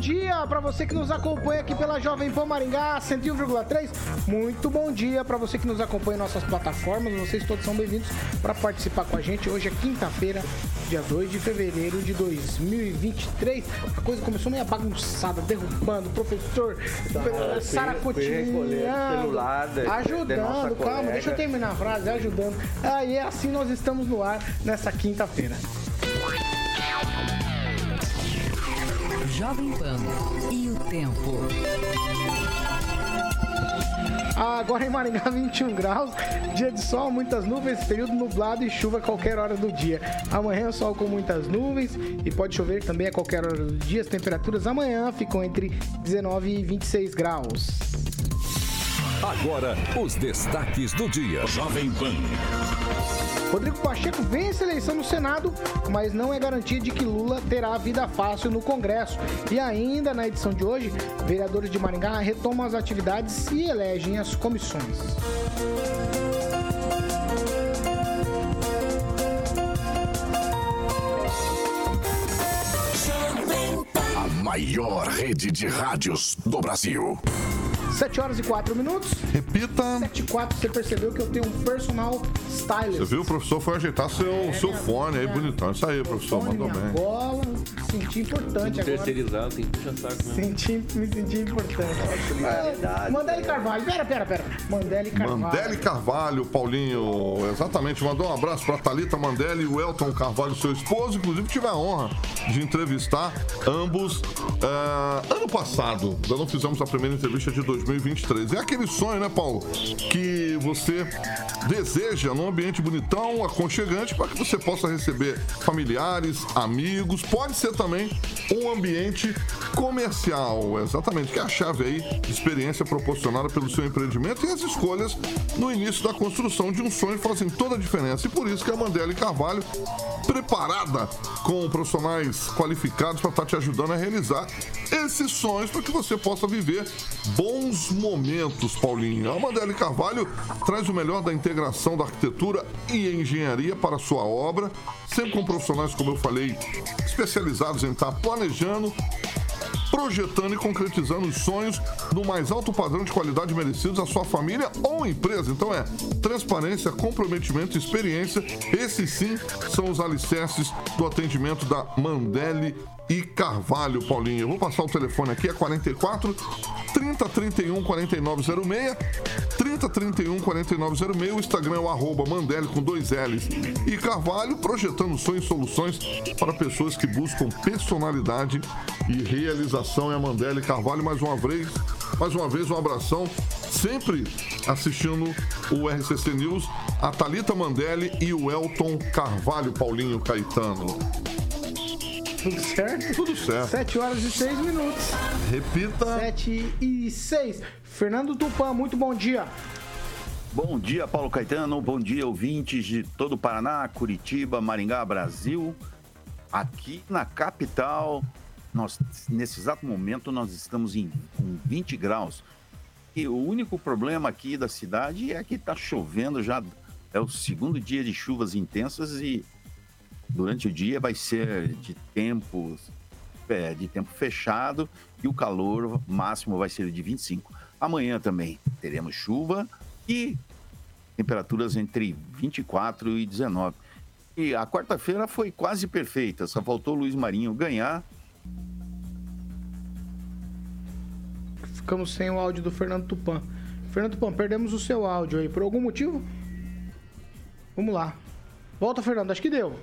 Dia para você que nos acompanha aqui pela Jovem Pan Maringá 101,3. Muito bom dia para você que nos acompanha em nossas plataformas. Vocês todos são bem-vindos para participar com a gente. Hoje é quinta-feira, dia 2 de fevereiro de 2023. A coisa começou meio bagunçada, derrubando o professor, Tá, da- da ajudando. Calma, colega. deixa eu terminar a frase, ajudando. Aí é assim nós estamos no ar nessa quinta-feira. Jovem Pan e o tempo. Agora em Maringá, 21 graus, dia de sol, muitas nuvens, período nublado e chuva a qualquer hora do dia. Amanhã, sol com muitas nuvens e pode chover também a qualquer hora do dia. As temperaturas amanhã ficam entre 19 e 26 graus. Agora, os destaques do dia. Jovem Pan. Rodrigo Pacheco vence a eleição no Senado, mas não é garantia de que Lula terá vida fácil no Congresso. E ainda na edição de hoje, vereadores de Maringá retomam as atividades e elegem as comissões. Maior rede de rádios do Brasil. 7 horas e 4 minutos. Repita. 7 e 4, você percebeu que eu tenho um personal stylist. Você viu? O professor foi ajeitar seu, seu fone aí, bonitão. Isso aí, professor, Fone, mandou minha bem. bola, senti importante agora. Terceirizado, tem que puxar saco. né? Senti, me senti importante. Ah, Mandele Carvalho, pera, pera, pera. Mandele Carvalho. Mandele Carvalho, Paulinho, exatamente. Mandou um abraço pra Thalita Mandele e o Elton Carvalho, seu esposo. Inclusive, tive a honra de entrevistar ambos é, ano passado. Ainda não fizemos a primeira entrevista de 2023. É aquele sonho, né, Paulo? Que você deseja num ambiente bonitão, aconchegante, para que você possa receber familiares, amigos. Pode ser também um ambiente comercial, exatamente, que é a chave aí experiência proporcionada pelo seu empreendimento e as escolhas no início da construção de um sonho fazem toda a diferença. E por isso que a Mandela Carvalho, preparada com profissionais qualificados para estar te ajudando a realizar esses sonhos para que você possa viver bons momentos, Paulinho. A Mandela Carvalho traz o melhor da integração da arquitetura e engenharia para a sua obra, sempre com profissionais, como eu falei, especializados em estar planejando, projetando e concretizando os sonhos no mais alto padrão de qualidade merecidos à sua família ou empresa. Então é transparência, comprometimento experiência. Esses sim são os alicerces do atendimento da Mandele e Carvalho, Paulinho. Eu vou passar o telefone aqui, é 44 30 31 4906. 30 31 4906. O Instagram é o arroba Mandele com dois L's. E Carvalho projetando sonhos e soluções para pessoas que buscam personalidade e realização. É a Mandele Carvalho mais uma vez. Mais uma vez, um abração. Sempre assistindo o RCC News, a Thalita Mandelli e o Elton Carvalho, Paulinho Caetano. Tudo certo? Tudo certo. 7 horas e 6 minutos. Repita. 7 e 6. Fernando Tupan, muito bom dia. Bom dia, Paulo Caetano. Bom dia, ouvintes de todo o Paraná, Curitiba, Maringá, Brasil. Aqui na capital, nós, nesse exato momento, nós estamos em com 20 graus. E o único problema aqui da cidade é que está chovendo já. É o segundo dia de chuvas intensas e durante o dia vai ser de tempo, é, de tempo fechado e o calor máximo vai ser de 25. Amanhã também teremos chuva e temperaturas entre 24 e 19. E a quarta-feira foi quase perfeita, só faltou o Luiz Marinho ganhar. Ficamos sem o áudio do Fernando Tupan. Fernando Tupan, perdemos o seu áudio aí por algum motivo? Vamos lá. Volta, Fernando, acho que deu.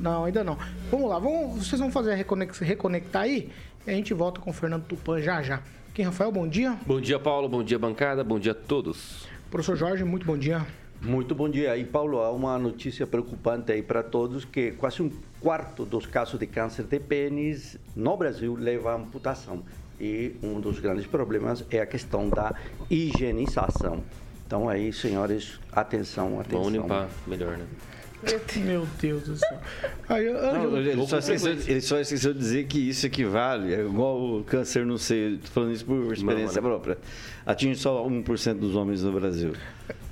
Não, ainda não. Vamos lá, vamos, vocês vão fazer a reconex- reconectar aí e a gente volta com o Fernando Tupan já já. Quem, Rafael, bom dia. Bom dia, Paulo. Bom dia, bancada. Bom dia a todos. Professor Jorge, muito bom dia. Muito bom dia. E Paulo, há uma notícia preocupante aí para todos que quase um quarto dos casos de câncer de pênis no Brasil leva a amputação. E um dos grandes problemas é a questão da higienização. Então aí, senhores, atenção, atenção. Vamos limpar melhor, né? Meu Deus do céu. Aí, Não, ele, só esqueceu, ele só esqueceu de dizer que isso equivale, é igual o câncer no seio, tô falando isso por experiência própria, atinge só 1% dos homens no Brasil.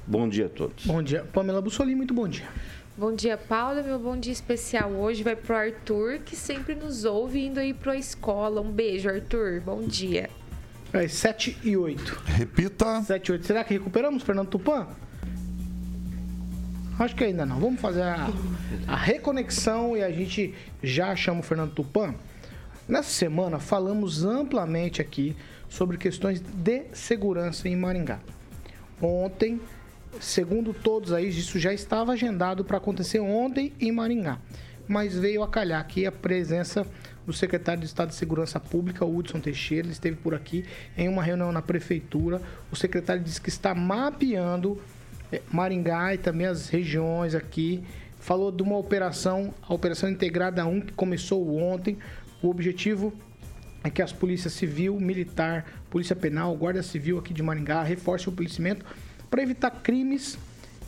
Bom dia a todos. Bom dia. Pamela Bussolini, muito bom dia. Bom dia, Paula. Meu bom dia especial hoje vai pro Arthur, que sempre nos ouve indo aí pra escola. Um beijo, Arthur. Bom dia. É 7 e 8. Repita. 7 e 8. Será que recuperamos, Fernando Tupan? Acho que ainda não. Vamos fazer a, a reconexão e a gente já chama o Fernando Tupan. Nessa semana falamos amplamente aqui sobre questões de segurança em Maringá. Ontem, segundo todos aí, isso já estava agendado para acontecer ontem em Maringá. Mas veio a calhar aqui a presença do secretário de Estado de Segurança Pública, Hudson Teixeira. Ele esteve por aqui em uma reunião na prefeitura. O secretário disse que está mapeando Maringá e também as regiões aqui. Falou de uma operação, a Operação Integrada 1, que começou ontem. O objetivo é que as polícias civil, militar, polícia penal, guarda civil aqui de Maringá reforcem o policiamento para evitar crimes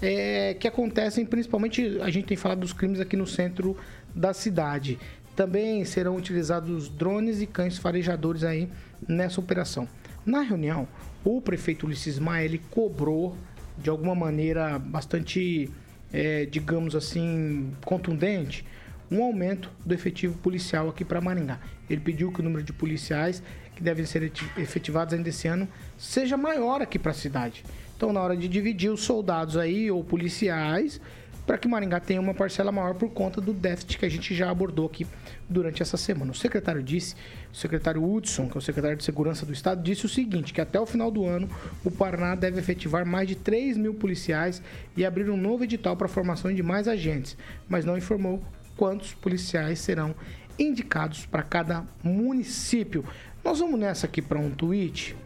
é, que acontecem, principalmente a gente tem falado dos crimes aqui no centro da cidade. Também serão utilizados drones e cães farejadores aí nessa operação. Na reunião, o prefeito Ulisses Maia ele cobrou de alguma maneira bastante, é, digamos assim, contundente, um aumento do efetivo policial aqui para Maringá. Ele pediu que o número de policiais que devem ser eti- efetivados ainda esse ano seja maior aqui para a cidade. Então, na hora de dividir os soldados aí ou policiais, para que Maringá tenha uma parcela maior por conta do déficit que a gente já abordou aqui durante essa semana. O secretário disse, o secretário Hudson, que é o secretário de Segurança do Estado, disse o seguinte, que até o final do ano o Paraná deve efetivar mais de 3 mil policiais e abrir um novo edital para a formação de mais agentes, mas não informou quantos policiais serão indicados para cada município. Nós vamos nessa aqui para um tweet,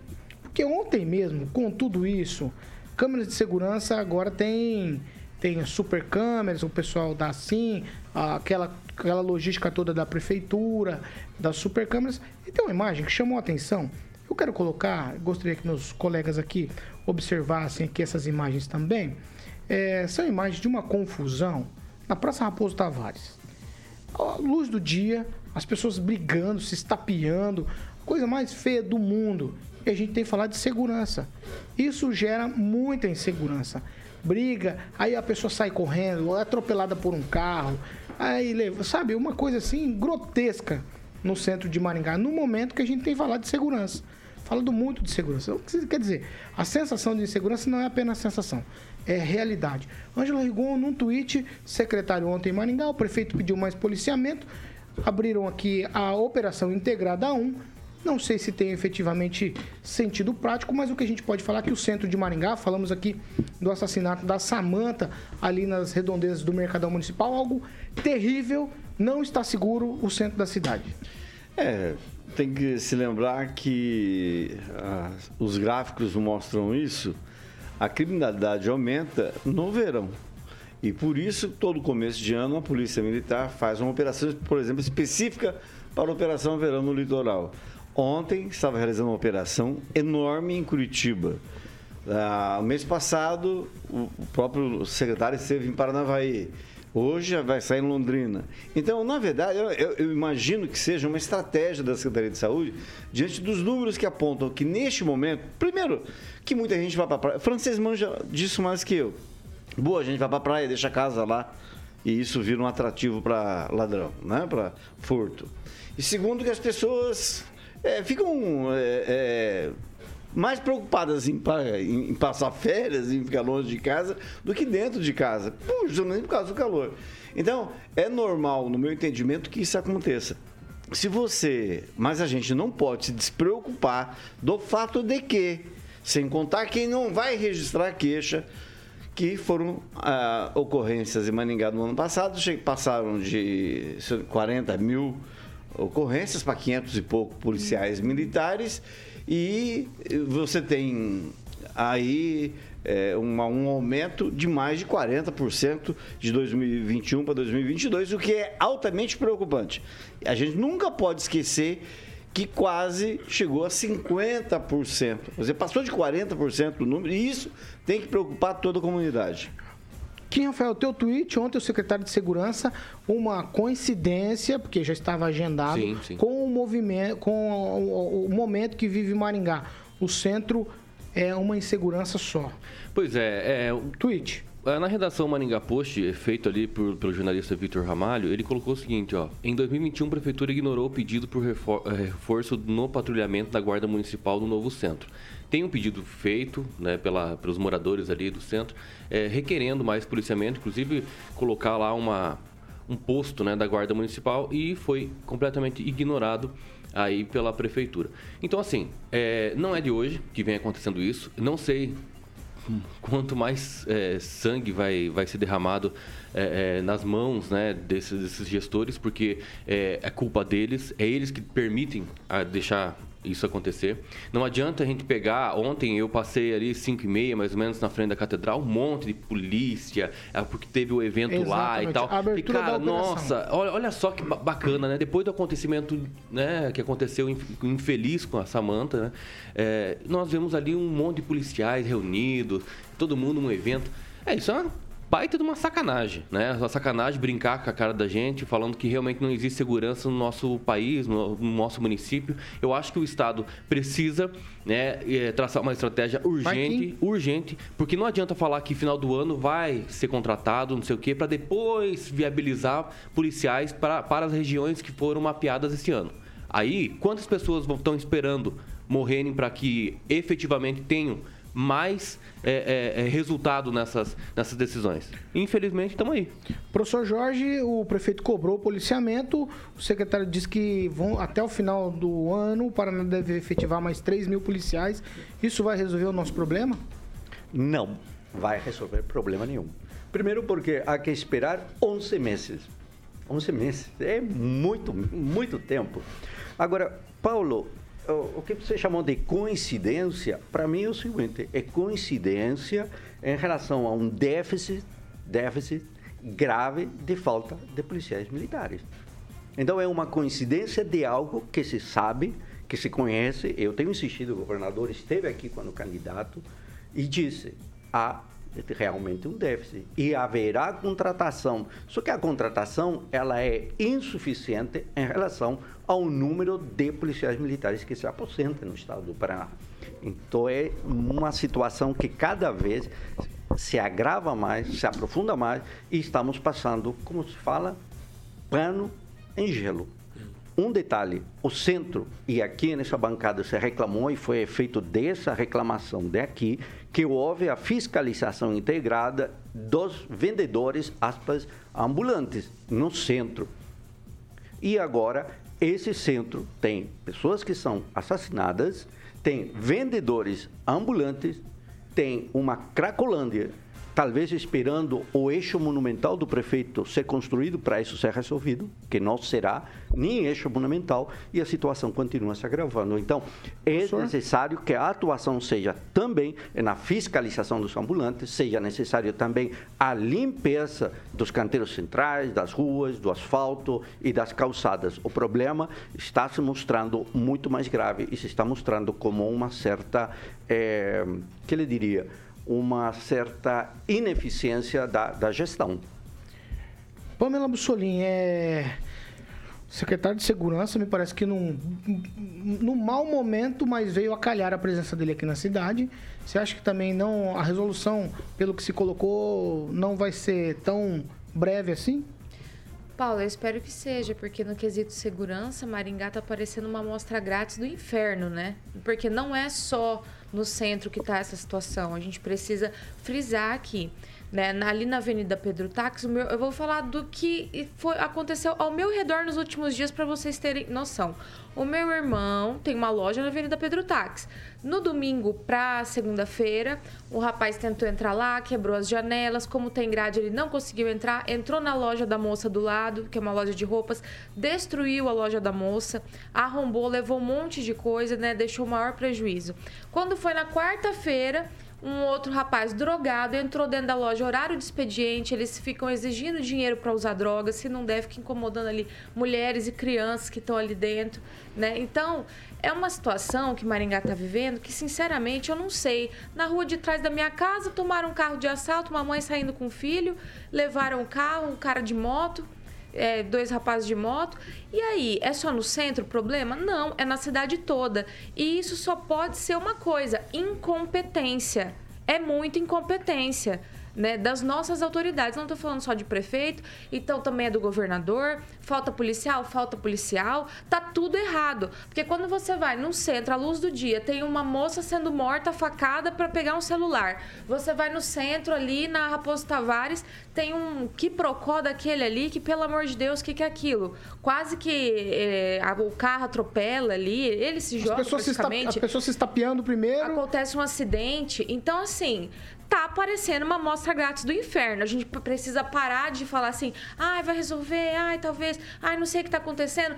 porque ontem mesmo, com tudo isso, câmeras de segurança agora tem tem super câmeras, o pessoal dá assim, aquela aquela logística toda da prefeitura, das super câmeras, e tem uma imagem que chamou a atenção. Eu quero colocar, gostaria que meus colegas aqui observassem aqui essas imagens também. É, são imagens de uma confusão na Praça Raposo Tavares à luz do dia, as pessoas brigando, se estapeando, coisa mais feia do mundo. E a gente tem que falar de segurança. Isso gera muita insegurança. Briga, aí a pessoa sai correndo, é atropelada por um carro, aí leva, sabe, uma coisa assim grotesca no centro de Maringá, no momento que a gente tem falar de segurança. Falando muito de segurança. Quer dizer? A sensação de insegurança não é apenas sensação, é realidade. Ângela Rigon, num tweet, secretário ontem em Maringá, o prefeito pediu mais policiamento, abriram aqui a Operação Integrada 1. Não sei se tem efetivamente sentido prático, mas o que a gente pode falar é que o centro de Maringá, falamos aqui do assassinato da Samanta ali nas redondezas do Mercadão Municipal, algo terrível, não está seguro o centro da cidade. É, tem que se lembrar que ah, os gráficos mostram isso. A criminalidade aumenta no verão. E por isso, todo começo de ano, a Polícia Militar faz uma operação, por exemplo, específica para a Operação Verão no Litoral. Ontem estava realizando uma operação enorme em Curitiba. Ah, mês passado, o próprio secretário esteve em Paranavaí. Hoje vai sair em Londrina. Então, na verdade, eu- eu imagino que seja uma estratégia da Secretaria de Saúde diante dos números que apontam que neste momento, primeiro, que muita gente vai para a praia. Francês manja disso mais que eu. Boa, gente vai para a praia, deixa a casa lá e isso vira um atrativo para ladrão, né? Para furto. E segundo, que as pessoas é, ficam é, é, mais preocupadas em, pa- em- em passar férias, em ficar longe de casa, do que dentro de casa, por- justamente por causa do calor. Então, é normal, no meu entendimento, que isso aconteça. Se você. Mas a gente não pode se despreocupar do fato de que, sem contar quem não vai registrar queixa, que foram ah, ocorrências em Maningá no ano passado, passaram de 40 mil ocorrências para 500 e pouco policiais militares e você tem aí é, uma, um aumento de mais de 40% de 2021 para 2022, o que é altamente preocupante. A gente nunca pode esquecer que quase chegou a 50%. Você passou de 40% do número, e isso tem que preocupar toda a comunidade. Kim Rafael, o teu tweet ontem, o secretário de Segurança, uma coincidência, porque já estava agendado, Sim, sim. com o movimento, com o, o momento que vive Maringá. O centro é uma insegurança só. Pois é, é o Tweet. É, Na redação Maringá Post, feito ali por- pelo jornalista Vitor Ramalho, ele colocou o seguinte, ó. Em 2021, a Prefeitura ignorou o pedido por refor- eh, reforço no patrulhamento da Guarda Municipal no novo centro. Tem um pedido feito né, pela, pelos moradores ali do centro, eh, requerendo mais policiamento, inclusive colocar lá uma, um posto né, da Guarda Municipal e foi completamente ignorado aí pela Prefeitura. Então, assim, eh, não é de hoje que vem acontecendo isso. Não sei quanto mais é, sangue vai, vai ser derramado é, é, nas mãos né, desses, desses gestores, porque é, é culpa deles, é eles que permitem a deixar isso acontecer. Não adianta a gente pegar. Ontem eu passei ali 5 e meia, mais ou menos, na frente da catedral, um monte de polícia, é, porque teve o evento lá e Exatamente, tal. a abertura e, cara, nossa, olha, olha só que ba- bacana, né? Depois do acontecimento né, que aconteceu inf- infeliz com a Samanta, né? é, nós vemos ali um monte de policiais reunidos, todo mundo num evento. É, isso é uma baita de uma sacanagem, né? Uma sacanagem brincar com a cara da gente, falando que realmente não existe segurança no nosso país, no, no nosso município. Eu acho que o Estado precisa né, eh, traçar uma estratégia urgente, urgente, porque não adianta falar que final do ano vai ser contratado, não sei o quê, para depois viabilizar policiais para, para as regiões que foram mapeadas esse ano. Aí, quantas pessoas estão esperando morrerem para que efetivamente tenham mais é, é, é, resultado nessas, nessas decisões? Infelizmente, estamos aí. Professor Jorge, o prefeito cobrou o policiamento, o secretário disse que vão, até o final do ano o Paraná deve efetivar mais 3 mil policiais. Isso vai resolver o nosso problema? Não vai resolver problema nenhum. Primeiro porque há que esperar 11 meses. 11 meses é muito, muito tempo. Agora, Paulo, o que você chamou de coincidência, para mim é o seguinte, é coincidência em relação a um déficit, déficit grave de falta de policiais militares. Então é uma coincidência de algo que se sabe, que se conhece. Eu tenho insistido, o governador esteve aqui quando candidato e disse: há realmente um déficit e haverá contratação. Só que a contratação ela é insuficiente em relação ao número de policiais militares que se aposentam no estado do Paraná. Então é uma situação que cada vez se agrava mais, se aprofunda mais e estamos passando, como se fala, pano em gelo. Um detalhe, o centro, e aqui nessa bancada se reclamou e foi feito dessa reclamação daqui, que houve a fiscalização integrada dos vendedores, aspas, ambulantes no centro. E agora, esse centro tem pessoas que são assassinadas, tem vendedores ambulantes, tem uma Cracolândia, talvez esperando o eixo monumental do prefeito ser construído para isso ser resolvido, que não será nem eixo monumental, e a situação continua se agravando. Então, é necessário que a atuação seja também na fiscalização dos ambulantes, seja necessário também a limpeza dos canteiros centrais, das ruas, do asfalto e das calçadas. O problema está se mostrando muito mais grave e se está mostrando como uma certa, eh, que ele diria, uma certa ineficiência da, da gestão. Pamela Bussolini, é... secretário de Segurança, me parece que num, num mau momento, mas veio a calhar a presença dele aqui na cidade. Você acha que também não a resolução, pelo que se colocou, não vai ser tão breve assim? Paulo, eu espero que seja, porque no quesito segurança, Maringá tá parecendo uma amostra grátis do inferno, né? Porque não é só no centro que tá essa situação. A gente precisa frisar aqui. Né? Ali na Avenida Pedro meu- eu vou falar do que foi, aconteceu ao meu redor nos últimos dias para vocês terem noção. O meu irmão tem uma loja na Avenida Pedro Tax. No domingo para segunda-feira, o rapaz tentou entrar lá, quebrou as janelas. Como tem grade, ele não conseguiu entrar. Entrou na loja da moça do lado, que é uma loja de roupas, destruiu a loja da moça, arrombou, levou um monte de coisa, né? Deixou o maior prejuízo. Quando foi na quarta-feira, um outro rapaz drogado entrou dentro da loja, horário de expediente, eles ficam exigindo dinheiro para usar drogas, se não deve, fica incomodando ali mulheres e crianças que estão ali dentro, né? Então, é uma situação que Maringá está vivendo que, sinceramente, eu não sei. Na rua de trás da minha casa, tomaram um carro de assalto, uma mãe saindo com o filho, levaram o carro, um cara de moto, é, dois rapazes de moto. E aí, é só no centro o problema? Não, é na cidade toda. E isso só pode ser uma coisa: incompetência. É muita incompetência né, das nossas autoridades. Não estou falando só de prefeito, então também é do governador. Falta policial, falta policial. Tá tudo errado. Porque quando você vai no centro, à luz do dia, tem uma moça sendo morta, facada para pegar um celular. Você vai no centro ali, na Raposo Tavares, tem um quiprocó daquele ali, que pelo amor de Deus, o que, que é aquilo? Quase que é, o carro atropela ali, ele se joga As pessoas, se, esta, as pessoas se estapeando primeiro. Acontece um acidente. Então, assim, tá aparecendo uma amostra grátis do inferno. A gente precisa parar de falar assim, ai, vai resolver, ai, talvez, ai, não sei o que está acontecendo.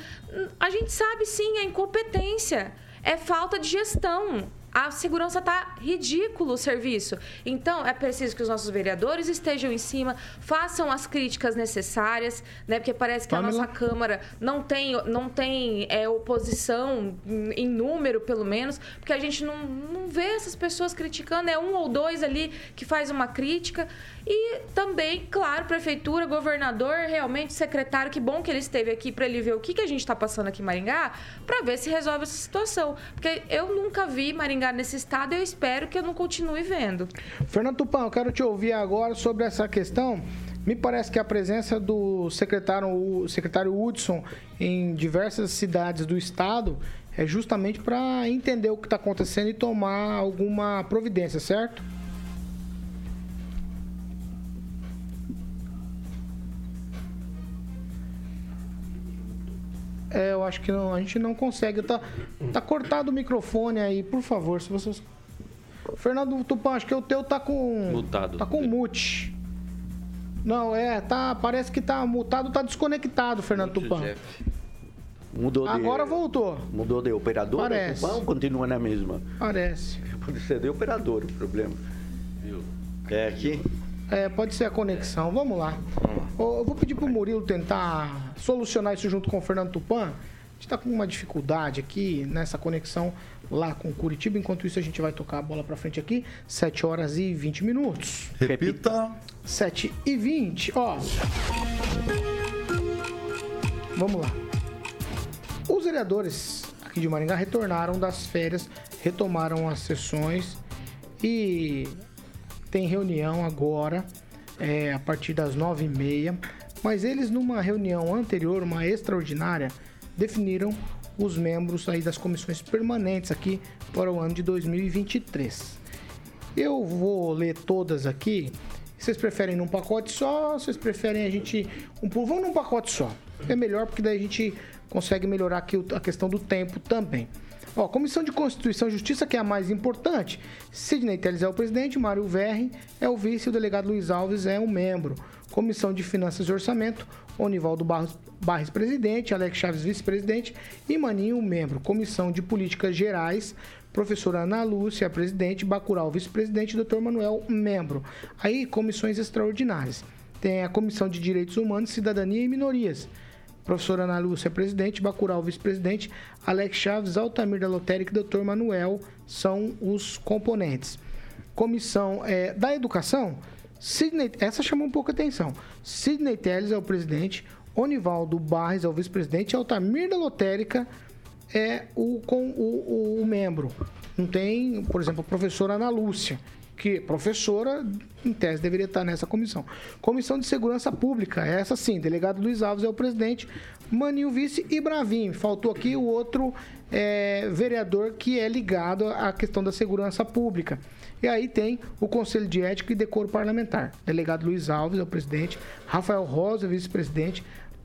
A gente sabe sim, é incompetência, é falta de gestão a segurança está ridículo o serviço. Então, é preciso que os nossos vereadores estejam em cima, façam as críticas necessárias, né? Porque parece que Pamela. a nossa Câmara não tem, não tem é, oposição em número, pelo menos, porque a gente não, não vê essas pessoas criticando, é um ou dois ali que faz uma crítica. E também, claro, prefeitura, governador, realmente secretário, que bom que ele esteve aqui para ele ver o que, que a gente está passando aqui em Maringá, para ver se resolve essa situação. Porque eu nunca vi Maringá nesse estado e eu espero que eu não continue vendo. Fernando Tupã, eu quero te ouvir agora sobre essa questão. Me parece que a presença do secretário, o secretário Hudson em diversas cidades do estado é justamente para entender o que está acontecendo e tomar alguma providência, certo? É, eu acho que não, a gente não consegue. Tá, tá cortado o microfone aí, por favor, se vocês. Fernando Tupã, acho que o teu tá com. Mutado. Tá com mute. Não, é, tá. Parece que tá mutado, tá desconectado, Fernando Tupã. Mudou de, Agora voltou. Mudou de operador? Parece. Tupã, ou continua na mesma? Parece. Pode ser de operador o problema. Viu? É aqui? É, pode ser a conexão. Vamos lá. Eu vou pedir pro Murilo tentar solucionar isso junto com o Fernando Tupan. A gente está com uma dificuldade aqui nessa conexão lá com Curitiba. Enquanto isso, a gente vai tocar a bola para frente aqui. 7 horas e 20 minutos. Repita. 7 e 20. Ó. Vamos lá. Os vereadores aqui de Maringá retornaram das férias, retomaram as sessões e tem reunião agora, é, a partir das nove e meia. Mas eles, numa reunião anterior, uma extraordinária, definiram os membros aí das comissões permanentes aqui para o ano de 2023. Eu vou ler todas aqui. Vocês preferem num pacote só? Vocês preferem a gente um vamos num pacote só? É melhor porque daí a gente consegue melhorar aqui a questão do tempo também. Ó, Comissão de Constituição e Justiça, que é a mais importante. Sidney Teles é o presidente, Mário Verri é o vice e o delegado Luiz Alves é o membro. Comissão de Finanças e Orçamento, Onivaldo Barros, Barres, presidente, Alex Chaves, vice-presidente e Maninho, membro. Comissão de Políticas Gerais, professora Ana Lúcia, presidente, Bacural, vice-presidente, Dr. Manuel, membro. Aí, comissões extraordinárias. Tem a Comissão de Direitos Humanos, Cidadania e Minorias professora Ana Lúcia, presidente, Bacural, vice-presidente, Alex Chaves, Altamir da Lotérica e Dr. Manuel são os componentes. Comissão é, da Educação, Sidney, essa chamou um pouco a atenção. Sidney Teles é o presidente, Onivaldo Barres é o vice-presidente, Altamir da Lotérica é o, com, o, o, o membro. Não tem, por exemplo, a professora Ana Lúcia que professora, em tese, deveria estar nessa comissão. Comissão de Segurança Pública, essa sim, delegado Luiz Alves é o presidente, Maninho vice e Bravim. Faltou aqui o outro é, vereador que é ligado à questão da segurança pública. E aí tem o Conselho de Ética e Decoro Parlamentar. Delegado Luiz Alves é o presidente, Rafael Rosa, vice-presidente,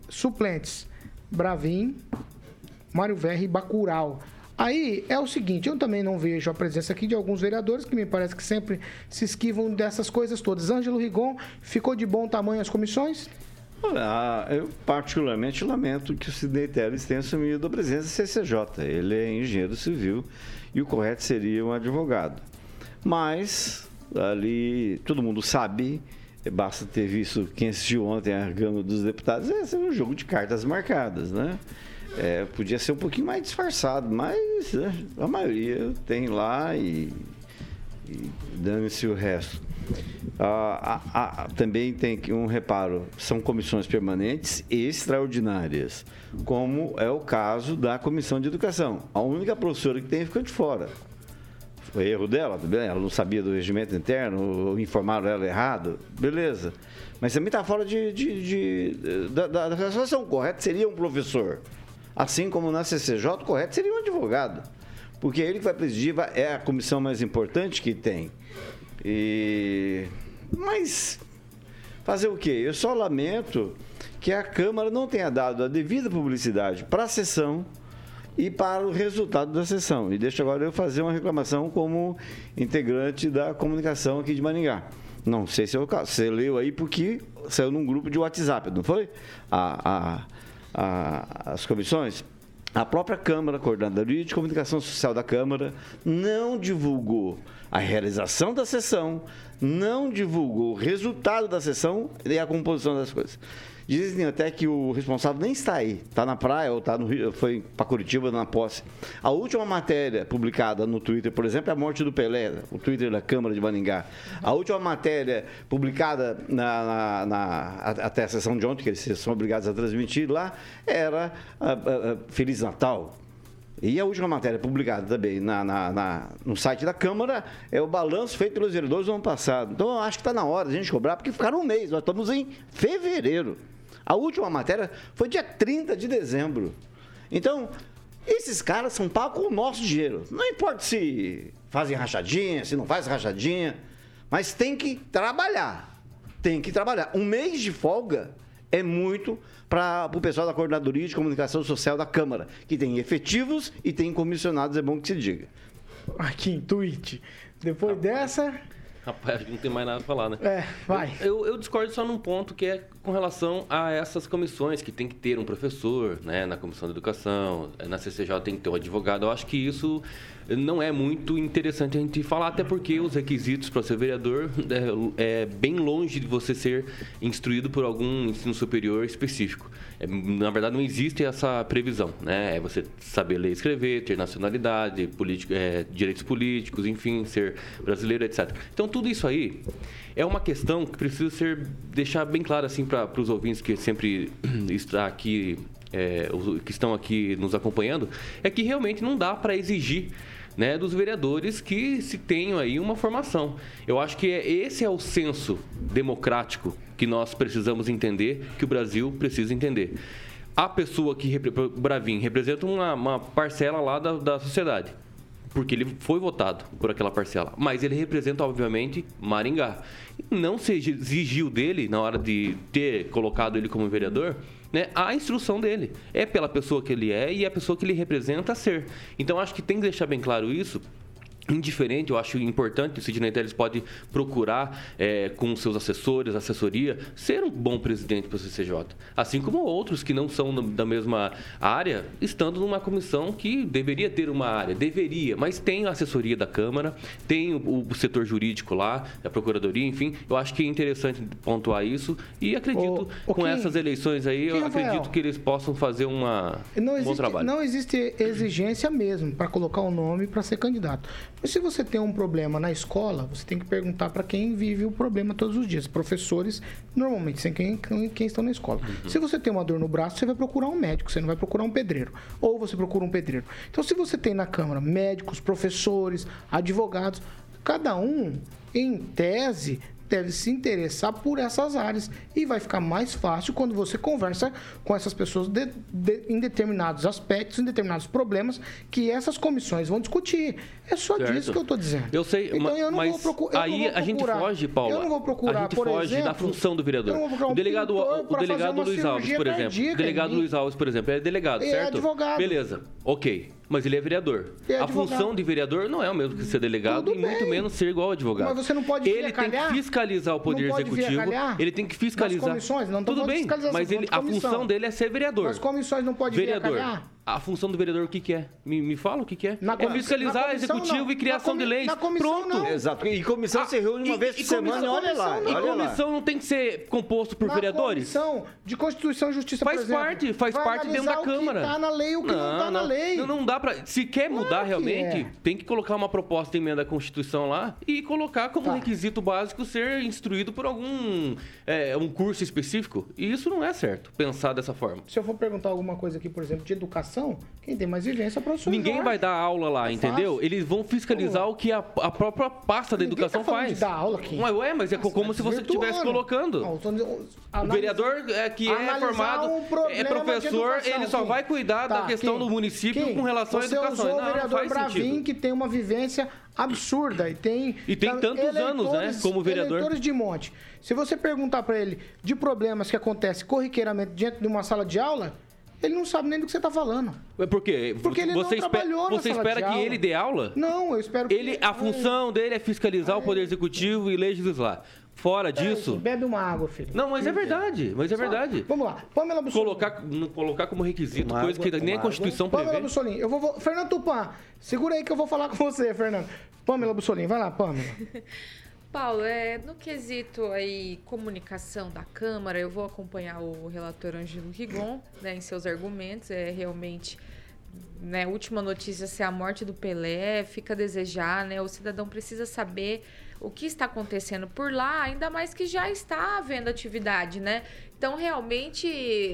suplentes, Bravim, Mário Verri e Bacural. Aí é o seguinte, eu também não vejo a presença aqui de alguns vereadores que me parece que sempre se esquivam dessas coisas todas. Ângelo Rigon, ficou de bom tamanho as comissões? Olha, eu particularmente lamento que o Sidney Teles tenha assumido a presença do CCJ. Ele é engenheiro civil e o correto seria um advogado. Mas ali, todo mundo sabe, basta ter visto quem assistiu ontem a Câmara dos Deputados, esse é um jogo de cartas marcadas, né? É, podia ser um pouquinho mais disfarçado, mas né, a maioria tem lá e, e dane-se o resto. Ah, ah, ah, também tem um reparo, são comissões permanentes e extraordinárias, como é o caso da comissão de educação. A única professora que tem ficou de fora. Foi erro dela? Ela não sabia do regimento interno, informaram ela errado, beleza. Mas também está fora de, de, de da, da, da situação. Correto seria um professor. Assim como na CCJ, correto seria um advogado. Porque ele que vai presidir é a comissão mais importante que tem. E... Mas fazer o quê? Eu só lamento que a Câmara não tenha dado a devida publicidade para a sessão e para o resultado da sessão. E deixa agora eu fazer uma reclamação como integrante da comunicação aqui de Maringá. Não sei se é o caso. Você leu aí porque saiu num grupo de WhatsApp, não foi? A, a, a, as comissões. A própria Câmara, Coordenadoria de Comunicação Social da Câmara, não divulgou a realização da sessão, não divulgou o resultado da sessão e a composição das coisas. Dizem até que o responsável nem está aí, está na praia ou está no Rio, foi para Curitiba na posse. A última matéria publicada no Twitter, por exemplo, é a morte do Pelé, o Twitter da Câmara de Maningá. A última matéria publicada na, na, na até a sessão de ontem, que eles são obrigados a transmitir lá, era a, a, a Feliz Natal, e a última matéria publicada também na, na, na, no site da Câmara é o balanço feito pelos vereadores no ano passado. Então, acho que está na hora de a gente cobrar, porque ficaram um mês, nós estamos em fevereiro. A última matéria foi dia 30 de dezembro. Então, esses caras são pagos com o nosso dinheiro. Não importa se fazem rachadinha, se não fazem rachadinha, mas tem que trabalhar. Tem que trabalhar. Um mês de folga é muito para o pessoal da Coordenadoria de Comunicação Social da Câmara, que tem efetivos e tem comissionados, é bom que se diga. Aqui em tweet. Depois dessa. Rapaz, acho que não tem mais nada a falar, né? É, vai. Eu, eu, discordo só num ponto que é com relação a essas comissões, que tem que ter um professor, né? Na comissão de educação, na CCJ tem que ter um advogado. Eu acho que isso não é muito interessante a gente falar, até porque os requisitos para ser vereador é, é, bem longe de você ser instruído por algum ensino superior específico. É, na verdade, não existe essa previsão, né? É você saber ler e escrever, ter nacionalidade, é, direitos políticos, enfim, ser brasileiro, etc. Então, tudo isso aí é uma questão que precisa ser deixar bem claro assim para os ouvintes que sempre está aqui é, que estão aqui nos acompanhando, é que realmente não dá para exigir né, dos vereadores que se tenham aí uma formação. Eu acho que é, esse é o senso democrático que nós precisamos entender, que o Brasil precisa entender. A pessoa que, Bravin, representa uma, uma parcela lá da, da sociedade porque ele foi votado por aquela parcela. Mas ele representa, obviamente, Maringá. Não se exigiu dele, na hora de ter colocado ele como vereador, né, a instrução dele. É pela pessoa que ele é e é a pessoa que ele representa ser. Então acho que tem que deixar bem claro isso indiferente, eu acho importante, o Sidney Telles pode procurar é, com seus assessores, assessoria, ser um bom presidente para o CCJ. Assim como outros que não são da mesma área, estando numa comissão que deveria ter uma área, deveria, mas tem a assessoria da Câmara, tem o, o setor jurídico lá, a Procuradoria, enfim, eu acho que é interessante pontuar isso e acredito, o, o com essas eleições aí, eu Rafael, acredito que eles possam fazer uma, não existe, um bom trabalho. Não existe exigência mesmo para colocar o um nome para ser candidato. Mas se você tem um problema na escola, você tem que perguntar para quem vive o problema todos os dias. Professores, normalmente, sem quem, quem estão na escola. Uhum. Se você tem uma dor no braço, você vai procurar um médico, você não vai procurar um pedreiro. Ou você procura um pedreiro. Então, se você tem na Câmara médicos, professores, advogados, cada um, em tese, deve se interessar por essas áreas. E vai ficar mais fácil quando você conversa com essas pessoas de, de, em determinados aspectos, em determinados problemas, que essas comissões vão discutir. É só certo. disso que eu estou dizendo. Eu sei, então, eu não mas vou procurar. Aí a gente foge, Paulo. Eu não vou procurar, a gente foge exemplo, da função do vereador. Um o delegado, o, o delegado Luiz Alves, por exemplo. O delegado Luiz Alves, por exemplo, é delegado, é certo? É advogado. Beleza, ok mas ele é vereador. É a função de vereador não é o mesmo que ser delegado Tudo e bem. muito menos ser igual advogado. Mas você não pode Ele tem que fiscalizar o poder executivo. Ele tem que fiscalizar. Nas comissões, não Tudo bem, mas ele, a função dele é ser vereador. As comissões não podem vereador. A função do vereador o que, que é? Me, me fala o que, que é? Na é fiscalizar comissão, executivo não. e criação Na de leis. na comissão, Pronto. não. Exato. E comissão se reúne uma E- vez por semana e comissão- olha lá. E Olha lá. comissão não tem que ser composto por Na vereadores? comissão de Constituição e Justiça, Faz por exemplo, parte, faz parte dentro da Câmara. O que tá na lei o que não, tá na lei. Não, não dá pra. Se quer Claro mudar que realmente, é. tem que colocar uma proposta de emenda à Constituição lá e colocar como Tá. requisito básico ser instruído por algum é, um curso específico. E isso não é certo, pensar dessa forma. Se eu for perguntar alguma coisa aqui, por exemplo, de educação, quem tem mais vivência é o professor Ninguém Jorge. vai dar aula lá, É entendeu? fácil. Eles vão fiscalizar o que a, a própria pasta da Ninguém educação tá faz. de dar aula aqui. Ué, ué, mas é Nossa, como tá se você estivesse colocando. Não, dizendo- O vereador é, que é analisar formado, um problema é professor, educação, ele só Kim. vai cuidar da Tá, questão Kim, do município Kim, com relação à você educação. Usou Não, o não vereador faz Bravin, que tem uma vivência absurda e tem E tem tantos anos, né, como vereador. Eleitores de monte. Se você perguntar pra ele de problemas que acontecem corriqueiramente dentro de uma sala de aula, ele não sabe nem do que você tá falando. É Por quê? Porque ele você não espera, trabalhou na você sala espera de que aula. ele dê aula? Não, eu espero que Ele, a função dele é fiscalizar o poder executivo e legislar. Fora disso, Bebe uma água, filho. não, mas é verdade, mas é verdade. Vamos lá. Pamela Bussolini. Colocar, colocar como requisito Uma coisa que nem a Constituição Pamela prevê. Bussolini. Eu vou, vou... Fernando Tupan, segura aí que eu vou falar com você, Fernando. Pamela Bussolini, vai lá, Pamela. Paulo, é, no quesito aí comunicação da Câmara, eu vou acompanhar o relator Ângelo Rigon, né, em seus argumentos, é realmente, né, última notícia ser a morte do Pelé, fica a desejar, né, o cidadão precisa saber o que está acontecendo por lá, ainda mais que já está havendo atividade, né? Então, realmente,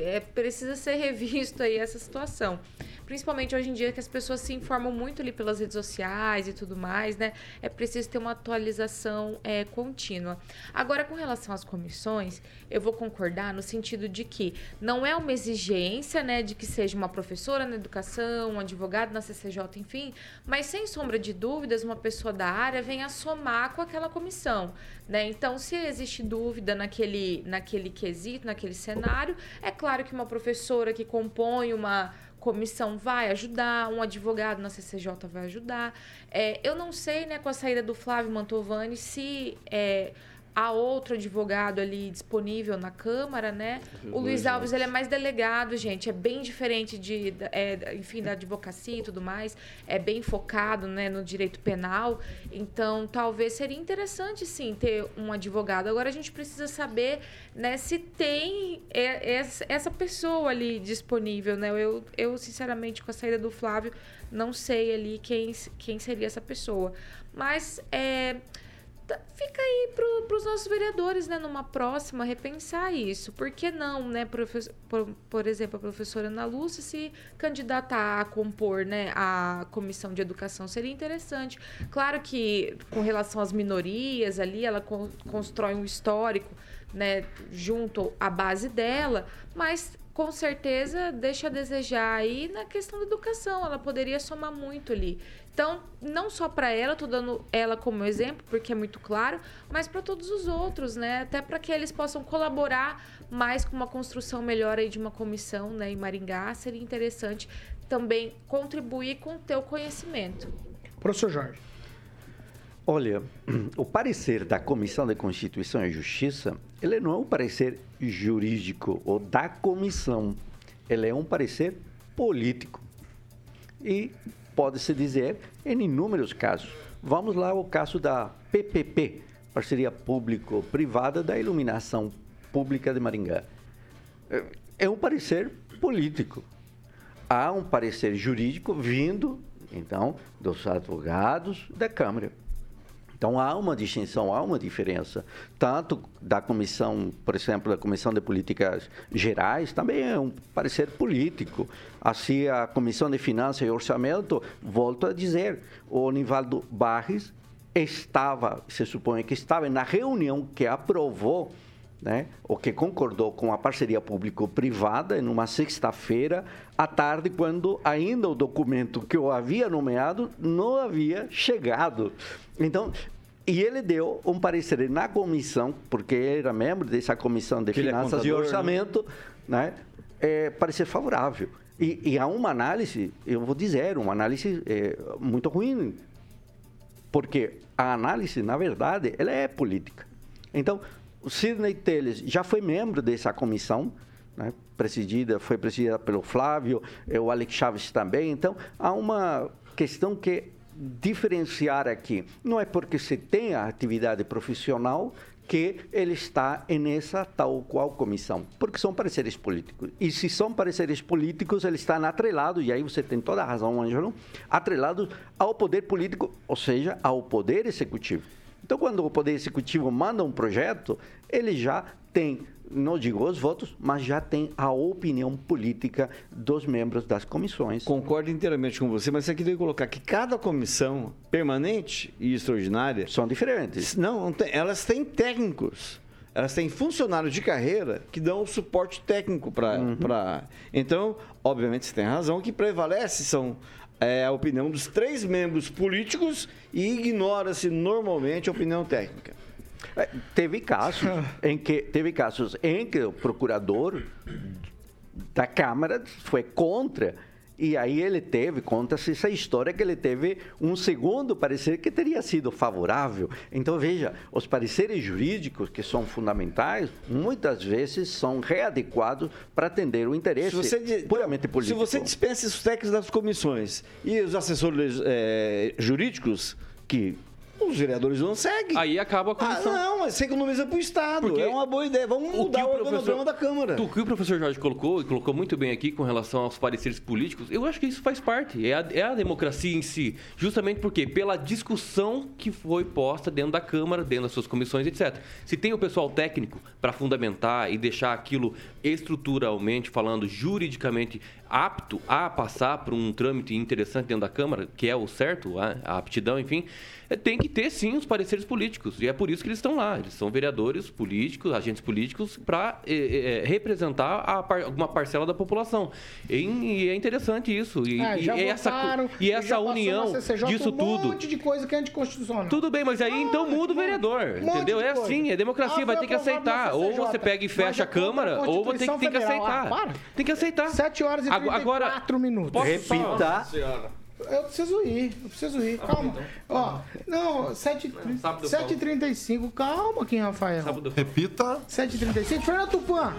é, precisa ser revisto aí essa situação. Principalmente hoje em dia que as pessoas se informam muito ali pelas redes sociais e tudo mais, né? É preciso ter uma atualização é, contínua. Agora, com relação às comissões, eu vou concordar no sentido de que não é uma exigência, né, de que seja uma professora na educação, um advogado na CCJ, enfim, mas sem sombra de dúvidas, uma pessoa da área venha somar com aquela comissão, né? Então, se existe dúvida naquele, naquele quesito, naquele cenário, é claro que uma professora que compõe uma comissão vai ajudar, um advogado na CCJ vai ajudar. É, eu não sei, né, com a saída do Flávio Mantovani, se é, há outro advogado ali disponível na Câmara, né? O Luiz Alves, ele é mais delegado, gente, é bem diferente de, é, enfim, da advocacia e tudo mais, é bem focado, né, no direito penal, então talvez seria interessante, sim, ter um advogado. Agora a gente precisa saber, né, se tem é, essa pessoa ali disponível, né? Eu, eu, sinceramente, com a saída do Flávio, não sei ali quem, quem seria essa pessoa. Mas é, fica aí para os nossos vereadores, né, numa próxima, repensar isso. Por que não, né, por, por exemplo, a professora Ana Lúcia se candidatar a compor, né, a comissão de educação seria interessante. Claro que com relação às minorias ali, ela con- constrói um histórico, né, junto à base dela, mas com certeza deixa a desejar aí na questão da educação. Ela poderia somar muito ali. Então, não só para ela, tô dando ela como exemplo, porque é muito claro, mas para todos os outros, né? Até para que eles possam colaborar mais com uma construção melhor aí de uma comissão, né, em Maringá, seria interessante também contribuir com o teu conhecimento. Professor Jorge. Olha, o parecer da Comissão de Constituição e Justiça, ele não é um parecer jurídico ou da comissão, ele é um parecer político. E pode-se dizer em inúmeros casos. Vamos lá ao caso da PPP, Parceria Público-Privada da Iluminação Pública de Maringá. É- É um parecer político. Há um parecer jurídico vindo, então, dos advogados da Câmara. Então há uma distinção, há uma diferença, tanto da comissão, por exemplo, da comissão de políticas gerais, também é um parecer político. Assim, a comissão de finanças e orçamento, volto a dizer, o Nivaldo Barres estava, se supõe que estava na reunião que aprovou né, o que concordou com a parceria público-privada numa sexta-feira à tarde, quando ainda o documento que eu havia nomeado não havia chegado. Então, e ele deu um parecer na comissão, porque ele era membro dessa comissão de Que é finanças e contador, né? orçamento, né, é, parecer favorável. E, e há uma análise, eu vou dizer, uma análise é, muito ruim, porque a análise, na verdade, ela é política. Então, o Sidney Telles já foi membro dessa comissão, né, presidida, foi presidida pelo Flávio, eh, o Alex Chaves também. Então, há uma questão que diferenciar aqui. Não é porque se tem a atividade profissional que ele está nessa tal qual comissão, porque são pareceres políticos. E se são pareceres políticos, ele está atrelado, e aí você tem toda a razão, Ângelo, atrelado ao poder político, ou seja, ao poder executivo. Então, quando o poder executivo manda um projeto, ele já tem não digo os votos, mas já tem a opinião política dos membros das comissões. Concordo inteiramente com você, mas aqui devo colocar que cada comissão permanente e extraordinária são diferentes. Não, tem, elas têm técnicos. Elas têm funcionários de carreira que dão suporte técnico para. Uhum. Pra... Então, obviamente, você tem razão, que prevalece são é, a opinião dos três membros políticos e ignora-se normalmente a opinião técnica. É, teve casos em que teve casos em que o procurador da Câmara foi contra e aí ele teve, conta-se essa história que ele teve um segundo parecer que teria sido favorável. Então veja, os pareceres jurídicos que são fundamentais, muitas vezes são readequados para atender o interesse você, puramente político. Se você dispensa os técnicos das comissões e os assessores é, jurídicos que os vereadores não seguem. Aí acaba a comissão. Ah, não, mas você economiza para o Estado. Porque é uma boa ideia. Vamos mudar o, o organograma da Câmara. O que o professor Jorge colocou, e colocou muito bem aqui com relação aos pareceres políticos, eu acho que isso faz parte. É a, é a democracia em si. Justamente porque pela discussão que foi posta dentro da Câmara, dentro das suas comissões, etc. Se tem o pessoal técnico para fundamentar e deixar aquilo estruturalmente, falando juridicamente apto a passar por um trâmite interessante dentro da Câmara, que é o certo, a, a aptidão, enfim, é, tem que ter sim os pareceres políticos. E é por isso que eles estão lá. Eles são vereadores políticos, agentes políticos, para é, é, representar a alguma parcela da população. E, e é interessante isso. E, é, e essa, e essa união disso tudo. Um monte de coisa que é anticonstitucional. Tudo bem, mas aí ah, então muda o vereador. Um entendeu? É assim, é democracia, ah, vai ter que aceitar. Ou você pega e fecha a Câmara, ou você tem, tem que aceitar. Ah, tem que aceitar. 7 horas e 34 Agora, minutos. Repita. Eu preciso ir, eu preciso ir. Tá calma. Então. Ó, não, 7h35. Calma aqui, Rafael. Repita. 7h35. Fernando Tupan,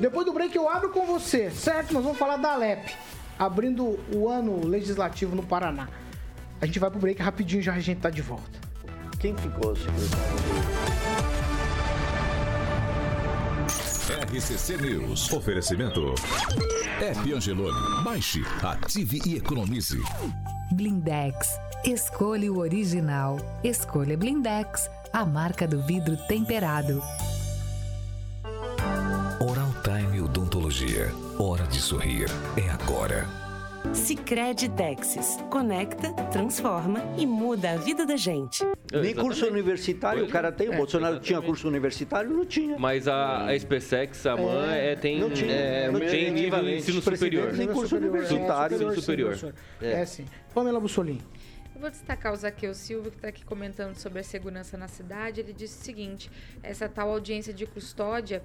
depois do break eu abro com você, certo? Nós vamos falar da LEP, abrindo o ano legislativo no Paraná. A gente vai pro break rapidinho já a gente tá de volta. Quem ficou secretário? RCC News. Oferecimento. App Angelone. Baixe, ative e economize. Blindex. Escolha o original. Escolha Blindex, a marca do vidro temperado. Oral Time Odontologia. Hora de sorrir. É agora. Sicredi Texas. Conecta, transforma e muda a vida da gente. Nem curso universitário o cara tem. O é, Bolsonaro exatamente. tinha curso universitário? Não tinha. Mas a, a SpaceX, a MAN, é, é, tem, não tinha, é, não tem nível de ensino superior. Nem curso universitário. Ensino superior. É, sim. Pamela Bussolini. Eu vou destacar o Zaqueu Silva, que está aqui comentando sobre a segurança na cidade. Ele disse o seguinte: essa tal audiência de custódia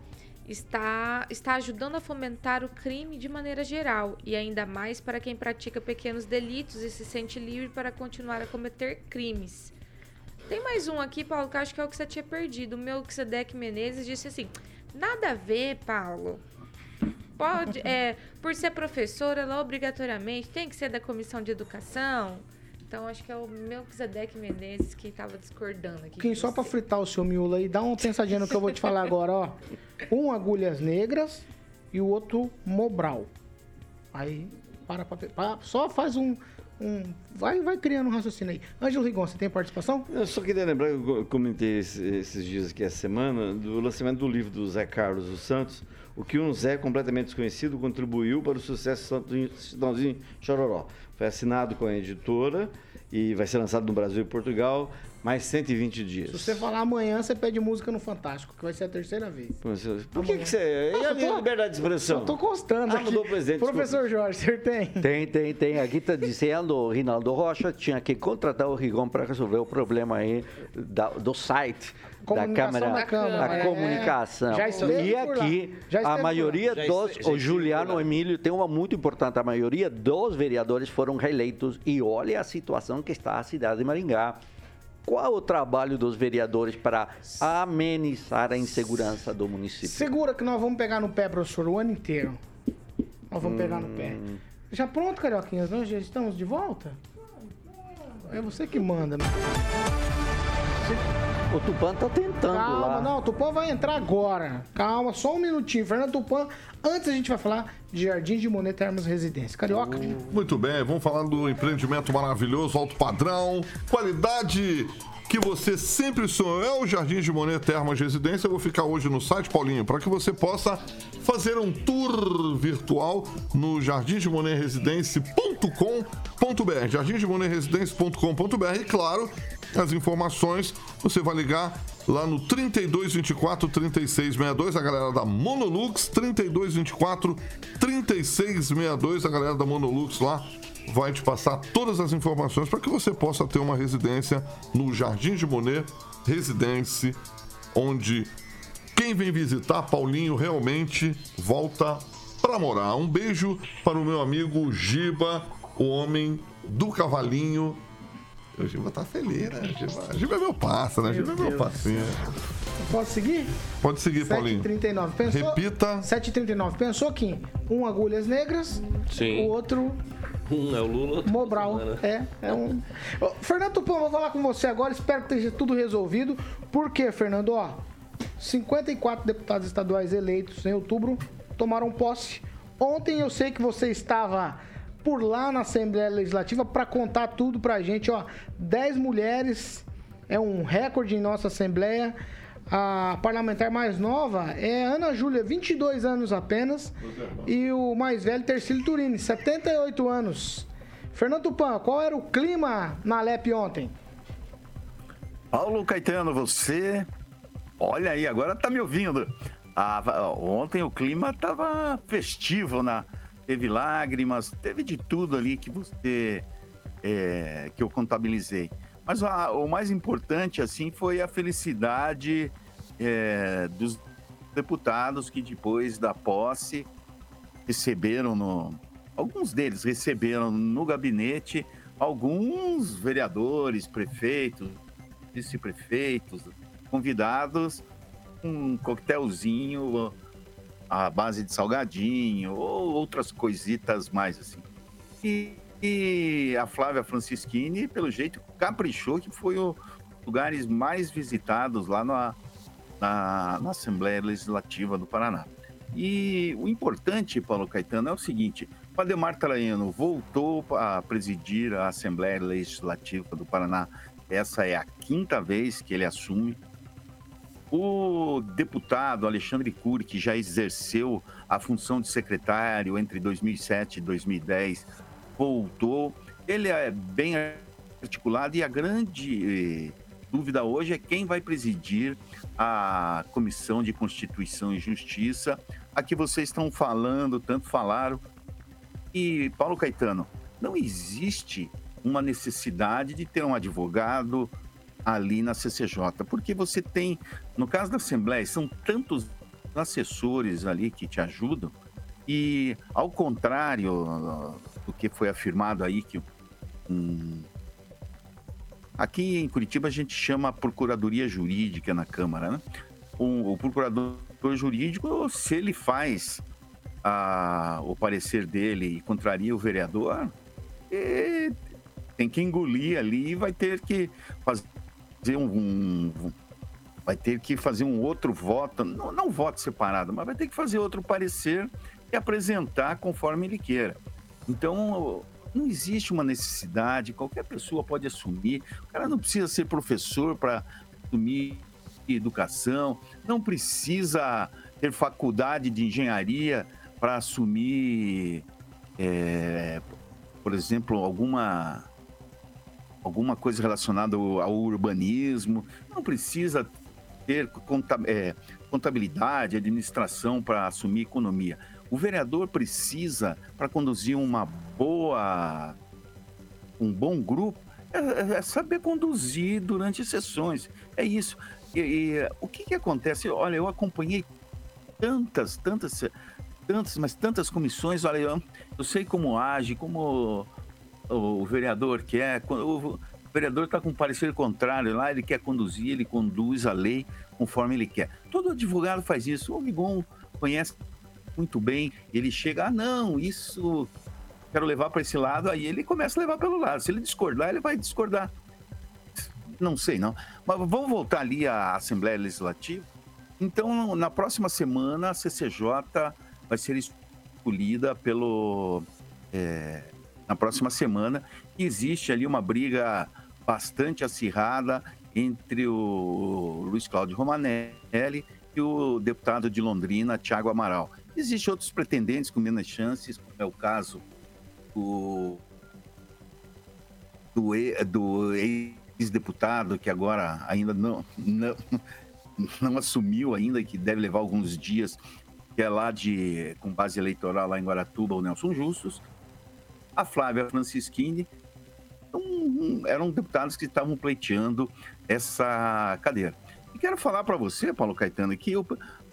está, está ajudando a fomentar o crime de maneira geral e ainda mais para quem pratica pequenos delitos e se sente livre para continuar a cometer crimes. Tem mais um aqui, Paulo, que acho que é o que você tinha perdido. O meu Xedec Menezes disse assim: nada a ver, Paulo. Pode, é, por ser professora, ela obrigatoriamente tem que ser da comissão de educação. Então acho que é o Melquisedeque Menezes que estava discordando aqui. Quem só para fritar o seu miolo aí, dá uma pensadinha no que eu vou te falar agora, ó. Um agulhas negras e o outro Mobral. Aí, para pra, só faz um, um. vai, vai criando um raciocínio aí. Ângelo Rigon, você tem participação? Eu só queria lembrar, eu comentei esses dias aqui, essa semana, do lançamento do livro do Zé Carlos dos Santos, o que um Zé completamente desconhecido contribuiu para o sucesso do Cidadãozinho Chororó. Foi assinado com a editora e vai ser lançado no Brasil e Portugal mais 120 dias. Se você falar amanhã, você pede música no Fantástico, que vai ser a terceira vez. Por que, que você. E a tô, liberdade de expressão? Eu tô constando ah, aqui. Mudou o presidente. Professor desculpa. Jorge, você tem? Tem, tem, tem. Aqui está dizendo o Rinaldo Rocha tinha que contratar o Rigon para resolver o problema aí da, do site da Câmara, da, Câmara, é, comunicação. e aqui, a maioria dos, o Juliano Emílio tem uma muito importante, a maioria dos vereadores foram reeleitos e olha a situação que está a cidade de Maringá qual o trabalho dos vereadores para amenizar a insegurança do município? Segura que nós vamos pegar no pé, professor, o ano inteiro. Nós vamos pegar no pé. Hum. Já pronto, Carioquinhas? Nós já estamos de volta? É você que manda, né? O Tupã tá tentando Calma, lá. não, o Tupã vai entrar agora. Calma, só um minutinho. Fernando Tupã, antes a gente vai falar de Jardim de Monet Termos Residência. Carioca? Muito bem, vamos falar do empreendimento maravilhoso, alto padrão, qualidade que você sempre sonhou. É o Jardim de Monet Termas Residência. Eu vou ficar hoje no site, Paulinho, para que você possa fazer um tour virtual no jardimdemonetresidencia.com.br jardimdemonetresidencia.com.br e claro, as informações você vai ligar lá no 3224 3662, a galera da Monolux, 3224 3662, a galera da Monolux lá vai te passar todas as informações para que você possa ter uma residência no Jardim de Monet Residência, onde quem vem visitar Paulinho realmente volta para morar. Um beijo para o meu amigo Giba, o homem do cavalinho. O Giba tá feliz, né? Giba, Giba é meu pássaro, né? Giba é meu Deus. passinho. Posso seguir? Pode seguir, Paulinho. 7h39. Pensou? Repita. 7h39. Pensou que um agulhas negras, Sim. o outro Um é o Lula. outro Mobral. é Bolsonaro. É, é um. Ô, Fernando Tupã, vou falar com você agora. Espero que esteja tudo resolvido. Por quê, Fernando? Ó, 54 deputados estaduais eleitos em outubro tomaram posse. Ontem eu sei que você estava por lá na Assembleia Legislativa para contar tudo pra gente. Ó, 10 mulheres é um recorde em nossa Assembleia. A parlamentar mais nova é Ana Júlia, 22 anos apenas. E o mais velho, Tercílio Turini, 78 anos. Fernando Tupan, qual era o clima na Alep ontem? Paulo Caetano, você. Olha aí, agora tá me ouvindo. Ah, ontem o clima tava festivo, na... teve lágrimas, teve de tudo ali que você. é, que eu contabilizei. Mas a- o mais importante, assim, foi a felicidade é, dos deputados que depois da posse receberam no. Alguns deles receberam no gabinete alguns vereadores, prefeitos, vice-prefeitos, convidados um coquetelzinho à base de salgadinho ou outras coisitas mais assim. E, e a Flávia Francischini, pelo jeito, caprichou que foi o lugares mais visitados lá na, na, na Assembleia Legislativa do Paraná. E o importante, Paulo Caetano, é o seguinte: o Ademar Traiano voltou a presidir a Assembleia Legislativa do Paraná. Essa é a quinta vez que ele assume. O deputado Alexandre Cury, que já exerceu a função de secretário entre 2007 e 2010, voltou. Ele é bem articulado e a grande eh, dúvida hoje é quem vai presidir a Comissão de Constituição e Justiça, a que vocês estão falando, tanto falaram. E, Paulo Caetano, não existe uma necessidade de ter um advogado ali na CCJ, porque você tem, no caso da Assembleia, são tantos assessores ali que te ajudam, e ao contrário do que foi afirmado aí, que um, Aqui em Curitiba a gente chama Procuradoria Jurídica na Câmara, né? O, o procurador jurídico, se ele faz a- o parecer dele e contraria o vereador, tem que engolir ali e vai ter que fazer um, um- vai ter que fazer um outro voto, não, não voto separado, mas vai ter que fazer outro parecer e apresentar conforme ele queira. Então, não existe uma necessidade, qualquer pessoa pode assumir. O cara não precisa ser professor para assumir educação, não precisa ter faculdade de engenharia para assumir, é, por exemplo, alguma alguma coisa relacionada ao, urbanismo. Não precisa ter é, contabilidade, administração para assumir economia. O vereador precisa, para conduzir uma boa, um bom grupo, é, é- é saber conduzir durante sessões. É isso. E, e, o que, que acontece? Olha, eu acompanhei tantas, tantas, tantas, mas tantas comissões. Olha, eu, eu sei como age, como o, o vereador quer. quando- vereador está com parecer contrário lá, ele quer conduzir, ele conduz a lei conforme ele quer. Todo advogado faz isso. O Migon conhece muito bem, ele chega, ah, não, isso quero levar para esse lado, aí ele começa a levar pelo lado. Se ele discordar, ele vai discordar. Não sei, não. Mas vamos voltar ali à Assembleia Legislativa. Então, na próxima semana, a CCJ vai ser escolhida pelo. É, na próxima semana, existe ali uma briga bastante acirrada entre o Luiz Cláudio Romanelli e o deputado de Londrina, Tiago Amaral. Existem outros pretendentes com menos chances, como é o caso do, do, do ex-deputado, que agora ainda não, não, não assumiu ainda, que deve levar alguns dias, que é lá de, com base eleitoral lá em Guaratuba, o Nelson Justus, a Flávia Francischini, um, eram deputados que estavam pleiteando essa cadeira. E quero falar para você, Paulo Caetano, que o,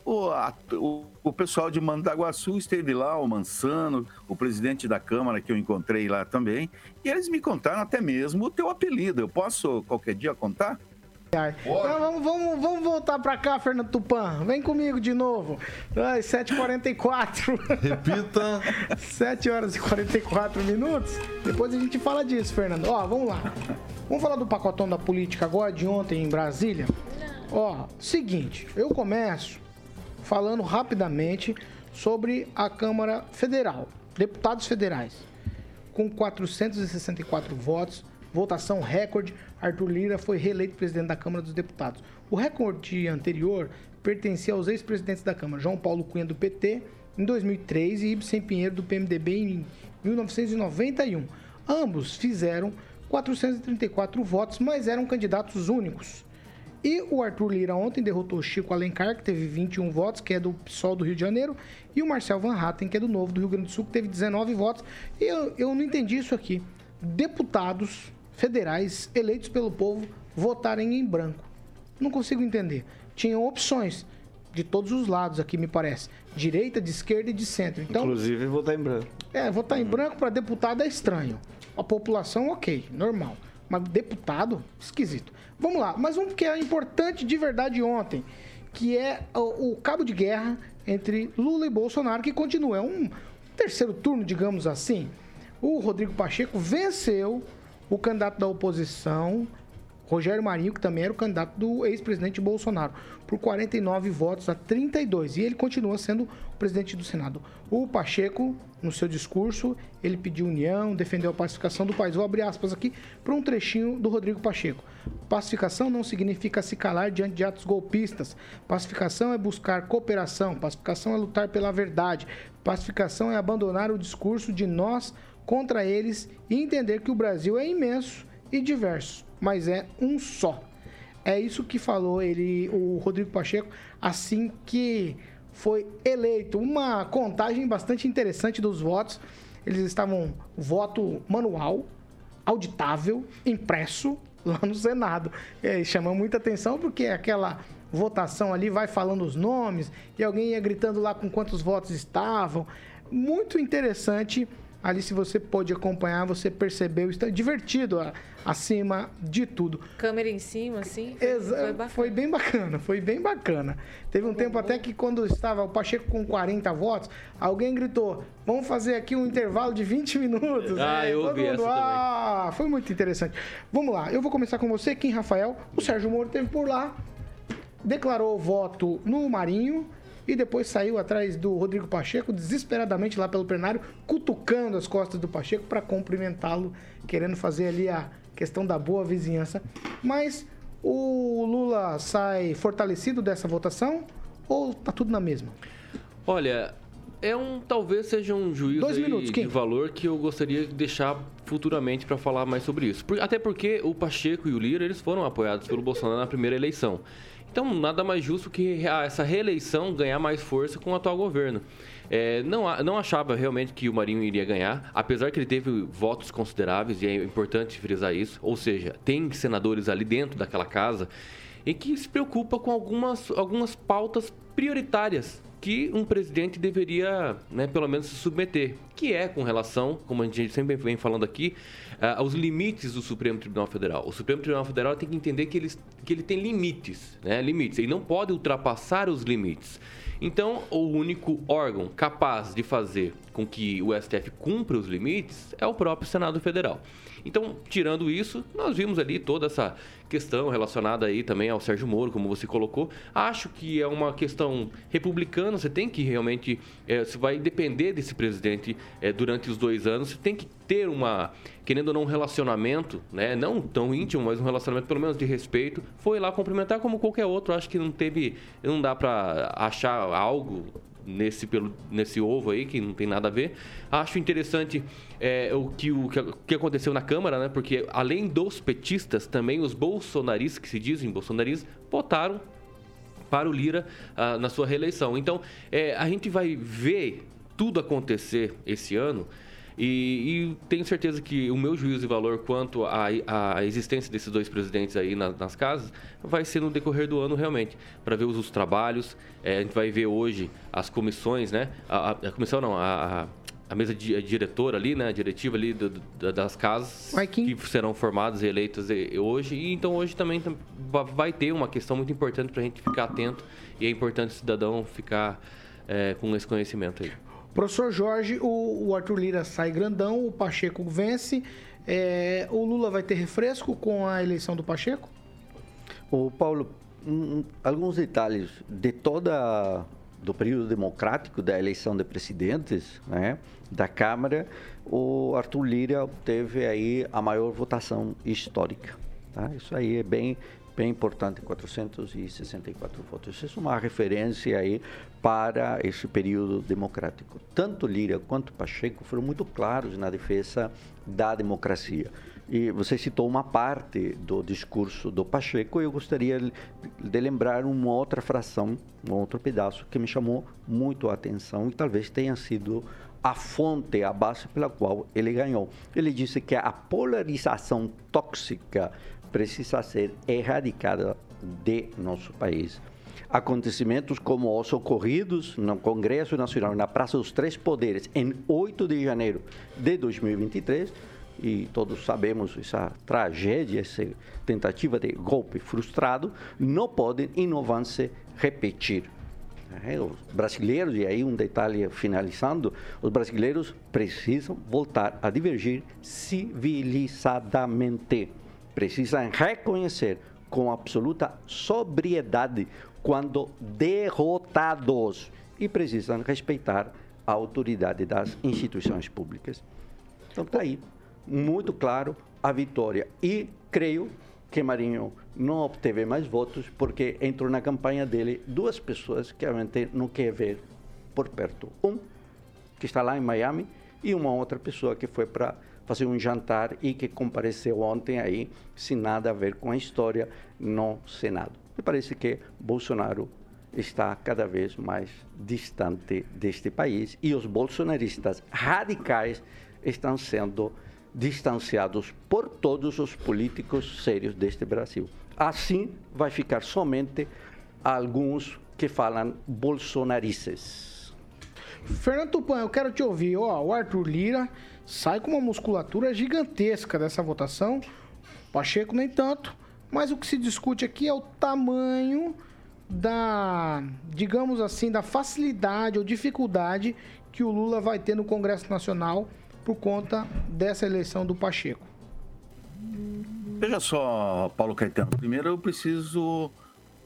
o, a, o, o, pessoal de Mandaguaçu esteve lá, o Mansano, o presidente da Câmara, que eu encontrei lá também, e eles me contaram até mesmo o teu apelido. Eu posso qualquer dia contar? Então, vamos, vamos, vamos voltar pra cá, Fernando Tupan. Vem comigo de novo. Ai, 7h44. Repita. 7 horas e 44 minutos. Depois a gente fala disso, Fernando. Ó, vamos lá. Vamos falar do pacotão da política agora, de ontem em Brasília. Ó, seguinte, eu começo falando rapidamente sobre a Câmara Federal. Deputados federais. Com 464 votos, votação recorde, Arthur Lira foi reeleito presidente da Câmara dos Deputados. O recorde anterior pertencia aos ex-presidentes da Câmara, João Paulo Cunha do PT em 2003 e Ibsen Pinheiro do PMDB em 1991. Ambos fizeram 434 votos, mas eram candidatos únicos. E o Arthur Lira ontem derrotou Chico Alencar, que teve 21 votos, que é do PSOL do Rio de Janeiro, e o Marcel Van Hatten, que é do Novo do Rio Grande do Sul, que teve 19 votos. E eu, eu não entendi isso aqui. Deputados federais eleitos pelo povo votarem em branco. Não consigo entender. Tinham opções de todos os lados aqui, me parece. Direita, de esquerda e de centro. Então, Inclusive votar em branco. É, votar em branco para deputado é estranho. A população, ok, normal. Mas deputado, esquisito. Vamos lá, mas um que é importante de verdade ontem, que é o, o cabo de guerra entre Lula e Bolsonaro, que continua. É um terceiro turno, digamos assim. O Rodrigo Pacheco venceu o candidato da oposição, Rogério Marinho, que também era o candidato do ex-presidente Bolsonaro, por 49 votos a 32. E ele continua sendo o presidente do Senado. O Pacheco, no seu discurso, ele pediu união, defendeu a pacificação do país. Vou abrir aspas aqui para um trechinho do Rodrigo Pacheco. Pacificação não significa se calar diante de atos golpistas. Pacificação é buscar cooperação. Pacificação é lutar pela verdade. Pacificação é abandonar o discurso de nós contra eles e entender que o Brasil é imenso e diverso, mas é um só. É isso que falou ele, o Rodrigo Pacheco, assim que foi eleito. Uma contagem bastante interessante dos votos. Eles estavam voto manual, auditável, impresso lá no Senado. E chama muita atenção porque aquela votação ali vai falando os nomes e alguém ia gritando lá com quantos votos estavam. Muito interessante ali se você pôde acompanhar, você percebeu, está divertido a, acima de tudo. Câmera em cima, assim? Foi, Exa foi, bem bacana, foi bem bacana. Teve um tempo até que quando estava o Pacheco com 40 votos, alguém gritou, vamos fazer aqui um intervalo de 20 minutos. Ah, né? eu ouvi mundo, essa ah, também. Foi muito interessante. Vamos lá, eu vou começar com você, Kim Rafael. O Sérgio Moro teve por lá, declarou voto no Marinho, e depois saiu atrás do Rodrigo Pacheco, desesperadamente lá pelo plenário, cutucando as costas do Pacheco para cumprimentá-lo, querendo fazer ali a questão da boa vizinhança. Mas o Lula sai fortalecido dessa votação ou tá tudo na mesma? Olha, é um talvez seja um juízo minutos, de valor que eu gostaria de deixar futuramente para falar mais sobre isso. Até porque o Pacheco e o Lira eles foram apoiados pelo Bolsonaro na primeira eleição. Então, nada mais justo que essa reeleição ganhar mais força com o atual governo. É, não, não achava realmente que o Marinho iria ganhar, apesar que ele teve votos consideráveis, e é importante frisar isso. Ou seja, tem senadores ali dentro daquela casa e que se preocupa com algumas, algumas pautas prioritárias que um presidente deveria, né, pelo menos, se submeter, que é com relação, como a gente sempre vem falando aqui, uh, aos limites do Supremo Tribunal Federal. O Supremo Tribunal Federal tem que entender que ele, que ele tem limites, né, limites. Ele não pode ultrapassar os limites. Então, o único órgão capaz de fazer com que o STF cumpra os limites é o próprio Senado Federal. Então, tirando isso, nós vimos ali toda essa questão relacionada aí também ao Sérgio Moro, como você colocou. Acho que é uma questão republicana, você tem que realmente, é, você vai depender desse presidente é, durante os dois anos, você tem que ter uma, querendo ou não, um relacionamento, né? não tão íntimo, mas um relacionamento pelo menos de respeito. Foi lá cumprimentar como qualquer outro, acho que não teve, não dá para achar algo nesse, pelo, nesse ovo aí, que não tem nada a ver. Acho interessante é, o, que, o que aconteceu na Câmara, né? Porque além dos petistas, também os bolsonaristas, que se dizem bolsonaristas, votaram para o Lira ah, na sua reeleição. Então, é, a gente vai ver tudo acontecer esse ano e, e, tenho certeza que o meu juízo de valor quanto à, existência desses dois presidentes aí na, nas casas vai ser no decorrer do ano realmente, para ver os, os trabalhos. É, a gente vai ver hoje as comissões, né? A, a, a comissão não, a, a mesa de, diretora ali, né? A diretiva ali do, do, das casas que serão formadas e eleitas hoje. E então hoje também vai ter uma questão muito importante para a gente ficar atento e é importante o cidadão ficar é, com esse conhecimento aí. Professor Jorge, o, o Arthur Lira sai grandão, o Pacheco vence. É, o Lula vai ter refresco com a eleição do Pacheco? O Paulo, um, alguns detalhes de toda do período democrático da eleição de presidentes, né, da Câmara, o Arthur Lira teve aí a maior votação histórica. Tá? Isso aí é bem bem importante, 464 votos. Isso é uma referência aí para esse período democrático. Tanto Lira quanto Pacheco foram muito claros na defesa da democracia. E você citou uma parte do discurso do Pacheco, eu gostaria de lembrar uma outra fração, um outro pedaço que me chamou muito a atenção e talvez tenha sido a fonte, a base pela qual ele ganhou. Ele disse que a polarização tóxica precisa ser erradicada de nosso país. Acontecimentos como os ocorridos no Congresso Nacional, na Praça dos Três Poderes, em 8 de janeiro de 2023, e todos sabemos essa tragédia, essa tentativa de golpe frustrado, não podem e não vão se repetir. É, os brasileiros, e aí um detalhe finalizando, os brasileiros precisam voltar a divergir civilizadamente precisam reconhecer com absoluta sobriedade quando derrotados e precisam respeitar a autoridade das instituições públicas. Então está aí, muito claro a vitória. E creio que Marinho não obteve mais votos porque entrou na campanha dele duas pessoas que realmente não quer ver por perto. Um, que está lá em Miami, e uma outra pessoa que foi para fazer um jantar e que compareceu ontem aí, sem nada a ver com a história, no Senado. Me parece que Bolsonaro está cada vez mais distante deste país e os bolsonaristas radicais estão sendo distanciados por todos os políticos sérios deste Brasil. Assim vai ficar somente alguns que falam bolsonarices. Fernando Tupan, eu quero te ouvir. Ó, o Arthur Lira sai com uma musculatura gigantesca dessa votação. Pacheco nem tanto, mas o que se discute aqui é o tamanho da, digamos assim, da facilidade ou dificuldade que o Lula vai ter no Congresso Nacional por conta dessa eleição do Pacheco. Veja só, Paulo Caetano, primeiro eu preciso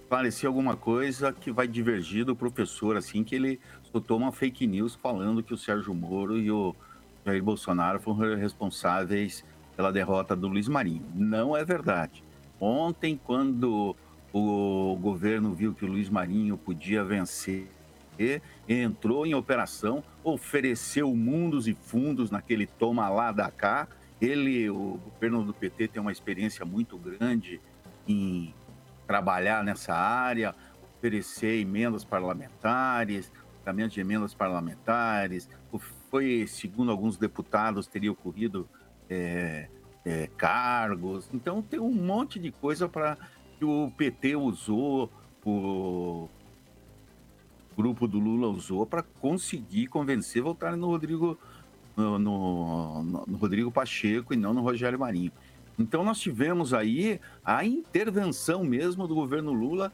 esclarecer alguma coisa que vai divergir do professor, assim, que ele soltou uma fake news falando que o Sérgio Moro e o Jair Bolsonaro foram responsáveis pela derrota do Luiz Marinho. Não é verdade. Ontem, quando o governo viu que o Luiz Marinho podia vencer, entrou em operação, ofereceu mundos e fundos naquele toma lá da cá. Ele, o governo do PT, tem uma experiência muito grande em trabalhar nessa área, oferecer emendas parlamentares, pagamento de emendas parlamentares, foi, segundo alguns deputados, teria ocorrido é, é, cargos. Então tem um monte de coisa para que o PT usou o, grupo do Lula usou para conseguir convencer voltarem no Rodrigo no, no, no, Rodrigo Pacheco e não no Rogério Marinho. Então nós tivemos aí a intervenção mesmo do governo Lula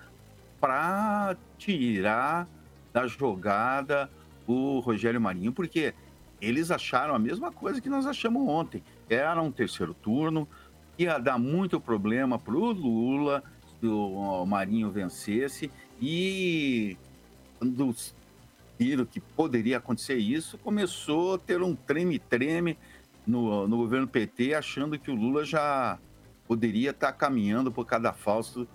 para tirar da jogada o Rogério Marinho, porque eles acharam a mesma coisa que nós achamos ontem. Era um terceiro turno, ia dar muito problema para o Lula se o Marinho vencesse e quando viram que poderia acontecer isso, começou a ter um treme-treme no, no governo PT, achando que o Lula já poderia estar caminhando por cada falso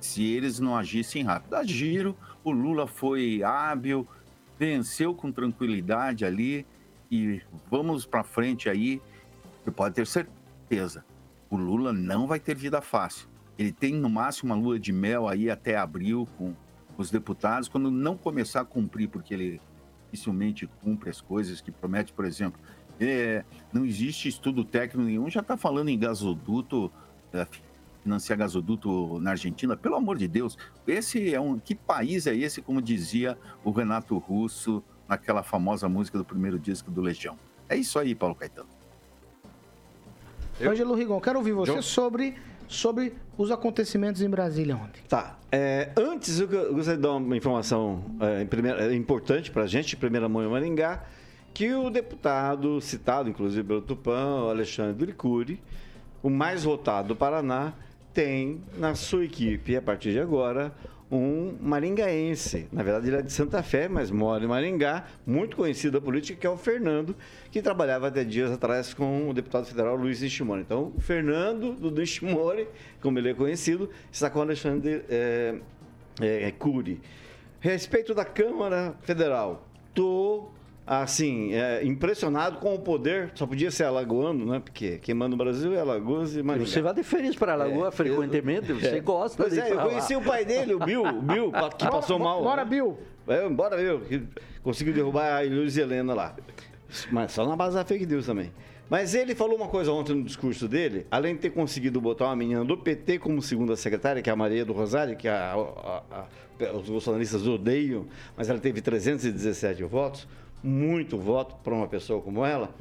se eles não agissem rápido. Agiram, o Lula foi hábil, venceu com tranquilidade ali e vamos para frente aí. Você pode ter certeza, o Lula não vai ter vida fácil. Ele tem no máximo uma lua de mel aí até abril com os deputados, quando não começar a cumprir, porque ele dificilmente cumpre as coisas que promete, por exemplo, é, não existe estudo técnico nenhum, já está falando em gasoduto, é, financiar gasoduto na Argentina, pelo amor de Deus, esse é um, que país é esse, como dizia o Renato Russo naquela famosa música do primeiro disco do Legião. É isso aí, Paulo Caetano. Eu? Ângelo Rigon, quero ouvir você sobre sobre os acontecimentos em Brasília ontem. Tá. É, antes, eu gostaria de dar uma informação é, primeira, é, importante para a gente, de primeira mão em Maringá, que o deputado citado, inclusive pelo Tupã, Alexandre Licuri, o mais votado do Paraná, tem na sua equipe, a partir de agora, um maringaense. Na verdade, ele é de Santa Fé, mas mora em Maringá, muito conhecido da política, que é o Fernando, que trabalhava até dias atrás com o deputado federal Luiz Nishimori. Então, o Fernando do Nishimori, como ele é conhecido, está com o Alexandre é, é, Cury. Respeito da Câmara Federal, estou assim, é, impressionado com o poder, só podia ser alagoano, né? Porque quem manda no Brasil é Alagoas e Maringá. Você vai de férias para Alagoa é, frequentemente, eu, você é. gosta pois é, eu conheci lá. o pai dele, o Bill, o Bill que bora, passou mal. Bora, né? Bill! É, bora, Bill, que conseguiu derrubar a Luiz Helena lá. Mas só na base da fake news também. Mas ele falou uma coisa ontem no discurso dele, além de ter conseguido botar uma menina do PT como segunda secretária, que é a Maria do Rosário, que a, a, a, os bolsonaristas odeiam, mas ela teve 317 votos muito voto para uma pessoa como ela,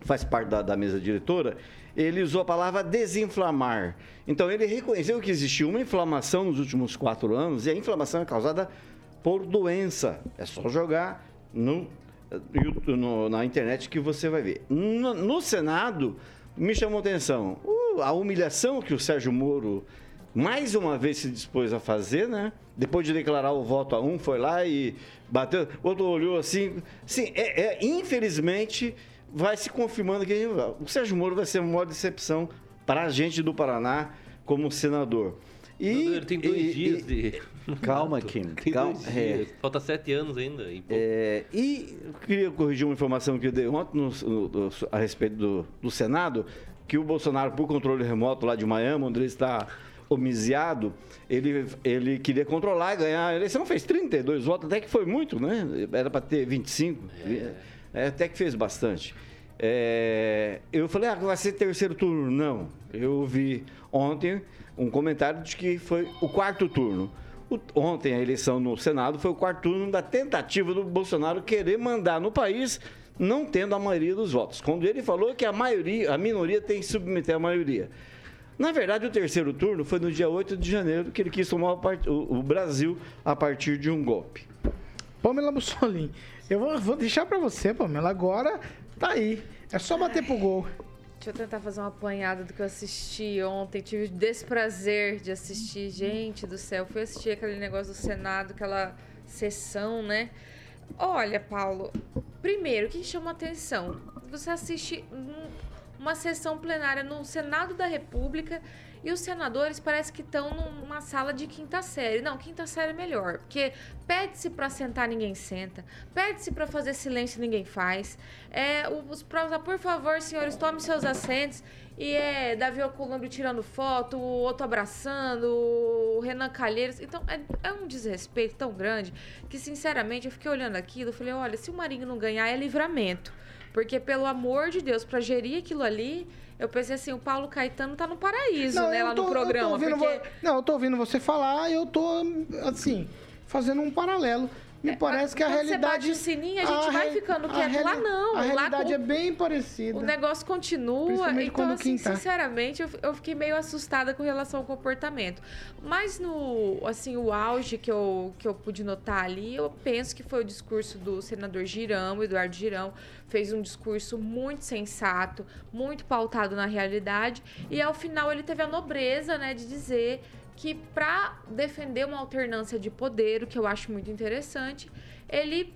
faz parte da, da, mesa diretora, ele usou a palavra desinflamar. Então, ele reconheceu que existiu uma inflamação nos últimos quatro anos e a inflamação é causada por doença. É só jogar no, no na internet que você vai ver. No, no Senado, me chamou atenção uh, a humilhação que o Sérgio Moro mais uma vez se dispôs a fazer, né? Depois de declarar o voto a um, foi lá e bateu. Outro olhou assim. Sim, é, é, infelizmente vai se confirmando que o Sérgio Moro vai ser uma maior decepção para a gente do Paraná como senador. E, tem dois e, dias e, de. Calma, Kim. Calma. É. Falta sete anos ainda. E, é, e queria corrigir uma informação que eu dei ontem no, no, a respeito do, do Senado, que o Bolsonaro, por controle remoto lá de Miami, onde ele está homiciado, ele, ele queria controlar e ganhar a eleição, fez 32 votos, até que foi muito, né? Era para ter 25, é. É, até que fez bastante. É, eu falei, ah, vai ser terceiro turno. Não, eu vi ontem um comentário de que foi o quarto turno. O, ontem a eleição no Senado foi o quarto turno da tentativa do Bolsonaro querer mandar no país não tendo a maioria dos votos. Quando ele falou que a maioria, a minoria tem que submeter a maioria. Na verdade, o terceiro turno foi no dia 8 de janeiro que ele quis tomar o, Brasil a partir de um golpe. Pamela Mussolini, eu vou, vou deixar para você, Pamela. Agora tá aí. É só bater Ai. pro gol. Deixa eu tentar fazer uma apanhada do que eu assisti ontem. Tive o desprazer de assistir. Gente do céu, fui assistir aquele negócio do Senado, aquela sessão, né? Olha, Paulo, primeiro, o que chama atenção? Você assiste uma sessão plenária no Senado da República e os senadores parece que estão numa sala de quinta série. Não, quinta série é melhor, porque pede-se para sentar, ninguém senta. Pede-se para fazer silêncio, ninguém faz. É, os provas, por favor, senhores, tomem seus assentos. E é Davi Alcolumbre tirando foto, o outro abraçando, o Renan Calheiros. Então, é, é, um desrespeito tão grande que, sinceramente, eu fiquei olhando aquilo e falei, olha, se o Marinho não ganhar, é livramento. Porque, pelo amor de Deus, para gerir aquilo ali, eu pensei assim, o Paulo Caetano tá no paraíso, não, né, lá tô, no programa. Eu porque... vo... Não, eu tô ouvindo você falar e eu tô, assim, fazendo um paralelo Me parece que a quando você realidade. bate o sininho, a gente vai re- ficando a quieto. Lá não, A lá realidade com- é bem parecida. O negócio continua, então, assim, tá. sinceramente, eu, eu fiquei meio assustada com relação ao comportamento. Mas no, assim, o auge que eu, que eu pude notar ali, eu penso que foi o discurso do senador Girão, Eduardo Girão, fez um discurso muito sensato, muito pautado na realidade, e ao final ele teve a nobreza, né, de dizer que para defender uma alternância de poder, o que eu acho muito interessante, ele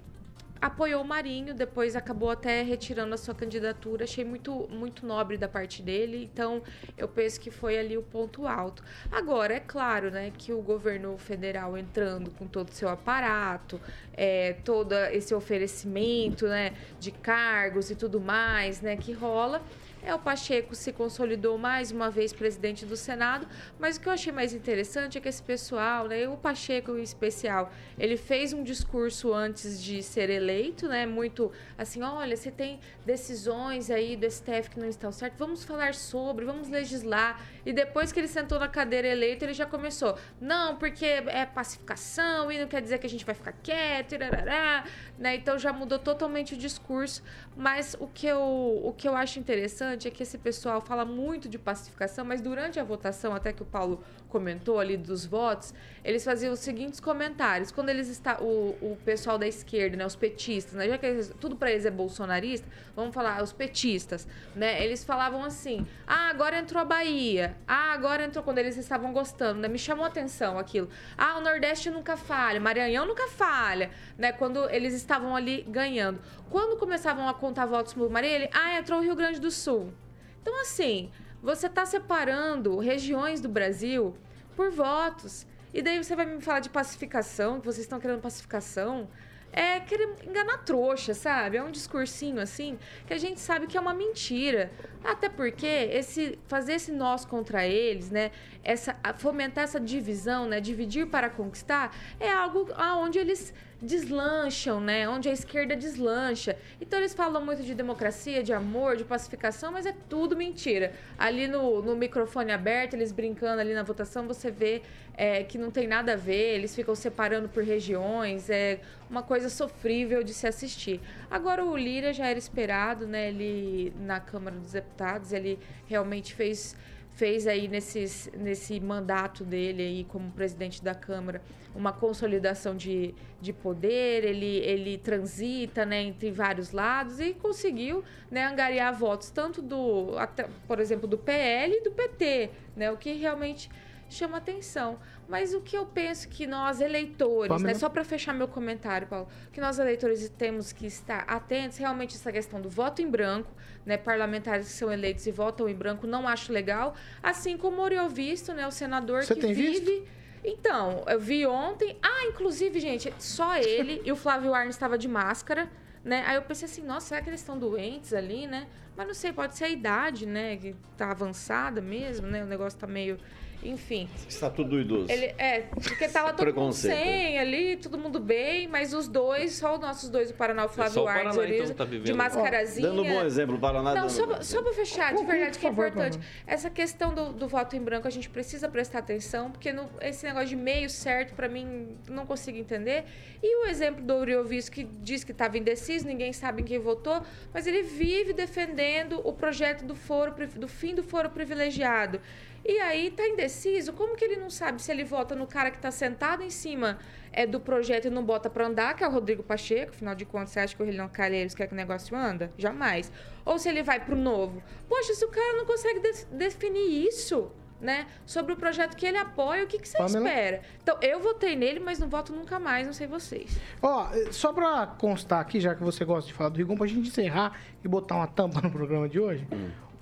apoiou o Marinho, depois acabou até retirando a sua candidatura. Achei muito, muito nobre da parte dele, então eu penso que foi ali o ponto alto. Agora, é claro né, que o governo federal entrando com todo o seu aparato, é, todo esse oferecimento né, de cargos e tudo mais né, que rola. É, o Pacheco se consolidou mais uma vez presidente do Senado, mas o que eu achei mais interessante é que esse pessoal, né, o Pacheco em especial, ele fez um discurso antes de ser eleito, né, muito assim, olha, você tem decisões aí do STF que não estão certas, vamos falar sobre, vamos legislar. E depois que ele sentou na cadeira eleito, ele já começou, não, porque é pacificação e não quer dizer que a gente vai ficar quieto, irarará, né, então já mudou totalmente o discurso, mas o que eu, o que eu acho interessante é que esse pessoal fala muito de pacificação, mas durante a votação, até que o Paulo comentou ali dos votos, eles faziam os seguintes comentários. Quando eles está o, o pessoal da esquerda, né, os petistas, né, já que eles- tudo para eles é bolsonarista, vamos falar os petistas, né? Eles falavam assim: "Ah, agora entrou a Bahia. Ah, agora entrou quando eles estavam gostando, né? Me chamou a atenção aquilo. Ah, o Nordeste nunca falha, Maranhão nunca falha, né? Quando eles estavam ali ganhando. Quando começavam a contar votos pro ele, ah, entrou o Rio Grande do Sul. Então, assim, você está separando regiões do Brasil por votos. E daí você vai me falar de pacificação, que vocês estão querendo pacificação. É querer enganar trouxa, sabe? É um discursinho assim que a gente sabe que é uma mentira. Até porque esse fazer esse nós contra eles, né? Essa fomentar essa divisão, né? Dividir para conquistar é algo aonde eles deslancham, né? Onde a esquerda deslancha. Então eles falam muito de democracia, de amor, de pacificação, mas é tudo mentira. Ali no, no microfone aberto, eles brincando ali na votação, você vê é, que não tem nada a ver, eles ficam separando por regiões, é uma coisa sofrível de se assistir. Agora o Lira já era esperado, né? Ele na Câmara dos Deputados, ele realmente fez fez aí nesses, nesse mandato dele aí como presidente da Câmara uma consolidação de, de poder, ele, ele transita né, entre vários lados e conseguiu né, angariar votos tanto do, até, por exemplo, do PL e do PT, né, o que realmente chama atenção. Mas o que eu penso que nós eleitores, Pamela? né, só para fechar meu comentário, Paulo, que nós eleitores temos que estar atentos realmente essa questão do voto em branco, né, parlamentares que são eleitos e votam em branco, não acho legal, assim como o Visto, né, o senador Você que tem vive visto? então, eu vi ontem. Ah, inclusive, gente, só ele e o Flávio Arnes estava de máscara, né? Aí eu pensei assim, nossa, será que eles estão doentes ali, né? Mas não sei, pode ser a idade, né? Que tá avançada mesmo, né? O negócio tá meio. Enfim. Está tudo idoso. Ele, é, porque tava todo mundo sem ali, todo mundo bem, mas os dois, só os nossos dois, o Paraná e o Flávio só o Paraná, então, tá de mascarazinha. Dando um bom exemplo, o Paraná Não, só, só para fechar, de verdade, que é importante. Essa questão do, do voto em branco, a gente precisa prestar atenção, porque no- esse negócio de meio certo, para mim, não consigo entender. E o exemplo do Auriovisto, que diz que estava indeciso, ninguém sabe em quem votou, mas ele vive defendendo o projeto do, foro, do fim do foro privilegiado. E aí tá indeciso, como que ele não sabe se ele vota no cara que tá sentado em cima é, do projeto e não bota pra andar, que é o Rodrigo Pacheco, afinal de contas, você acha que o Relhão Calheiros quer que o negócio anda? Jamais. Ou se ele vai pro novo. Poxa, se o cara não consegue de- definir isso, né, sobre o projeto que ele apoia, o que, que você Pamela? espera? Então, eu votei nele, mas não voto nunca mais, não sei vocês. Ó, só pra constar aqui, já que você gosta de falar do Rigon, pra gente encerrar e botar uma tampa no programa de hoje,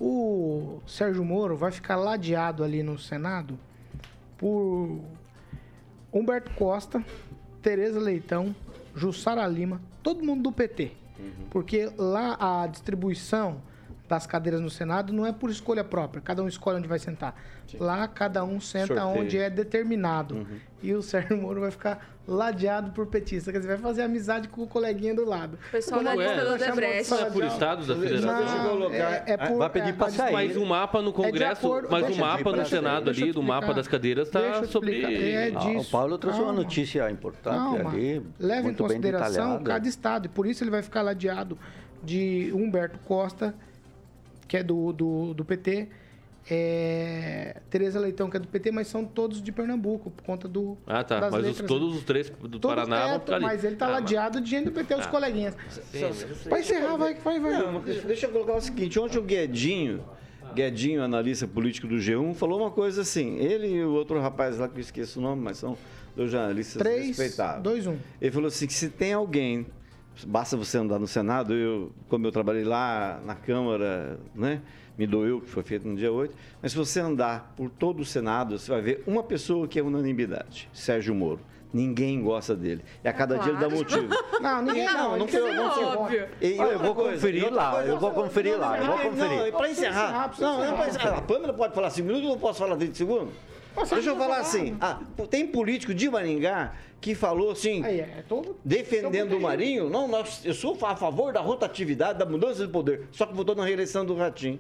o Sérgio Moro vai ficar ladeado ali no Senado por Humberto Costa, Tereza Leitão, Jussara Lima, todo mundo do PT. Porque lá a distribuição das cadeiras no Senado não é por escolha própria, cada um escolhe onde vai sentar. Lá, cada um senta Sorteio. onde é determinado. E o Sérgio Moro vai ficar ladeado por petista, quer dizer, vai fazer amizade com o coleguinha do lado. O pessoal Como da é? lista do Vai chamar Odebrecht. de sala Não é por estados da federação? Não, é, é por, Vai pedir pra sair. Mas o mapa no É Congresso, acordo- mas o eu mapa no Senado ali, do mapa das cadeiras, está sobre. É Ah, disso. o Paulo trouxe uma Calma. notícia importante Calma. ali. Leva em consideração cada estado. E por isso ele vai ficar ladeado de Humberto Costa, que é do, do, do PT, é, Tereza Leitão, que é do PT, mas são todos de Pernambuco, por conta do. Ah, tá. das Mas os- letras. todos os três do Todos- Paraná é, vão ficar ali. Mas ele tá Ah, ladeado de gente do PT, os Ah. coleguinhas. Eu sei. Pra encerrar, vai, vai, vai. Não, deixa eu colocar o seguinte, ontem o Guedinho, Guedinho, analista político do G1, falou uma coisa assim, ele e o outro rapaz lá, que eu esqueço o nome, mas são dois jornalistas 3, respeitáveis. 2, 1. Ele falou assim, que se tem alguém, basta você andar no Senado, eu, como eu trabalhei lá na Câmara, né, me doeu, que foi feito no dia 8, mas se você andar por todo o Senado, você vai ver uma pessoa que é unanimidade, Sérgio Moro. Ninguém gosta dele. E a cada dia ele dá claro. motivo. Não, ninguém Não, não. não foi- quer não foi voto. óbvio. E Eu vou conferir e lá, eu vou conferir lá, eu vou Não, conferir. Não, para encerrar. encerrar, precisa Não, eu não encerrar. encerrar. A Pâmela pode falar 5 minutos, eu não posso falar 30 segundos? Deixa eu não falar assim. Ah, tem político de Maringá que falou assim, Aí, é todo. defendendo todo o Marinho. Não, nós, eu sou a favor da rotatividade, da mudança de poder. Só que votou na reeleição do Ratinho.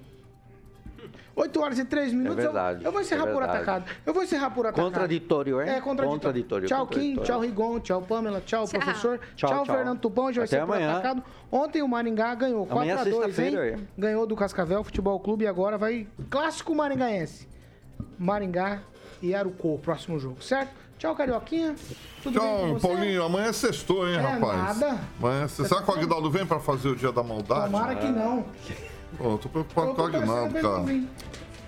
8 horas e 3 minutos. eu- verdade, Eu, vou encerrar é por atacado. Eu vou encerrar por atacado. Contraditório, é? É, contraditório. Contraditório, Tchau, Kim. contraditório. Tchau, Rigon. Tchau, Pamela. Tchau, Tchau. professor. Tchau, Tchau, tchau. Fernando Tupão. Hoje vai ser por amanhã. atacado. Ontem o Maringá ganhou Amanhã é 4x2, hein? sexta-feira, é. Ganhou do Cascavel Futebol Clube e agora vai clássico maringaense. Maringá e Arucô, próximo jogo, certo? Tchau, Carioquinha. Tudo bem com Tchau, você? Paulinho. Amanhã é sextou, hein, É rapaz? nada. Amanhã é sextou. Será que o Aguinaldo vem pra fazer o dia da maldade? Tomara que não. Pô, eu tô preocupado Eu com o Aguinaldo, cara.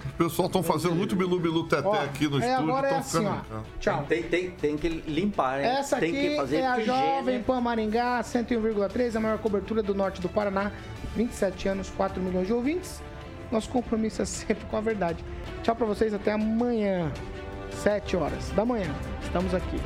O pessoal estão fazendo muito bilu-bilu teté Ó, aqui no é, estúdio. agora é assim, ficando- ó. Tchau. Tem, tem, tem que limpar, hein? Essa tem aqui que fazer é a. Jovem Pan Maringá, 101,3, a maior cobertura do norte do Paraná. 27 anos, 4 milhões de ouvintes. Nosso compromisso é sempre com a verdade. Tchau pra vocês, até amanhã, 7 horas da manhã. Estamos aqui.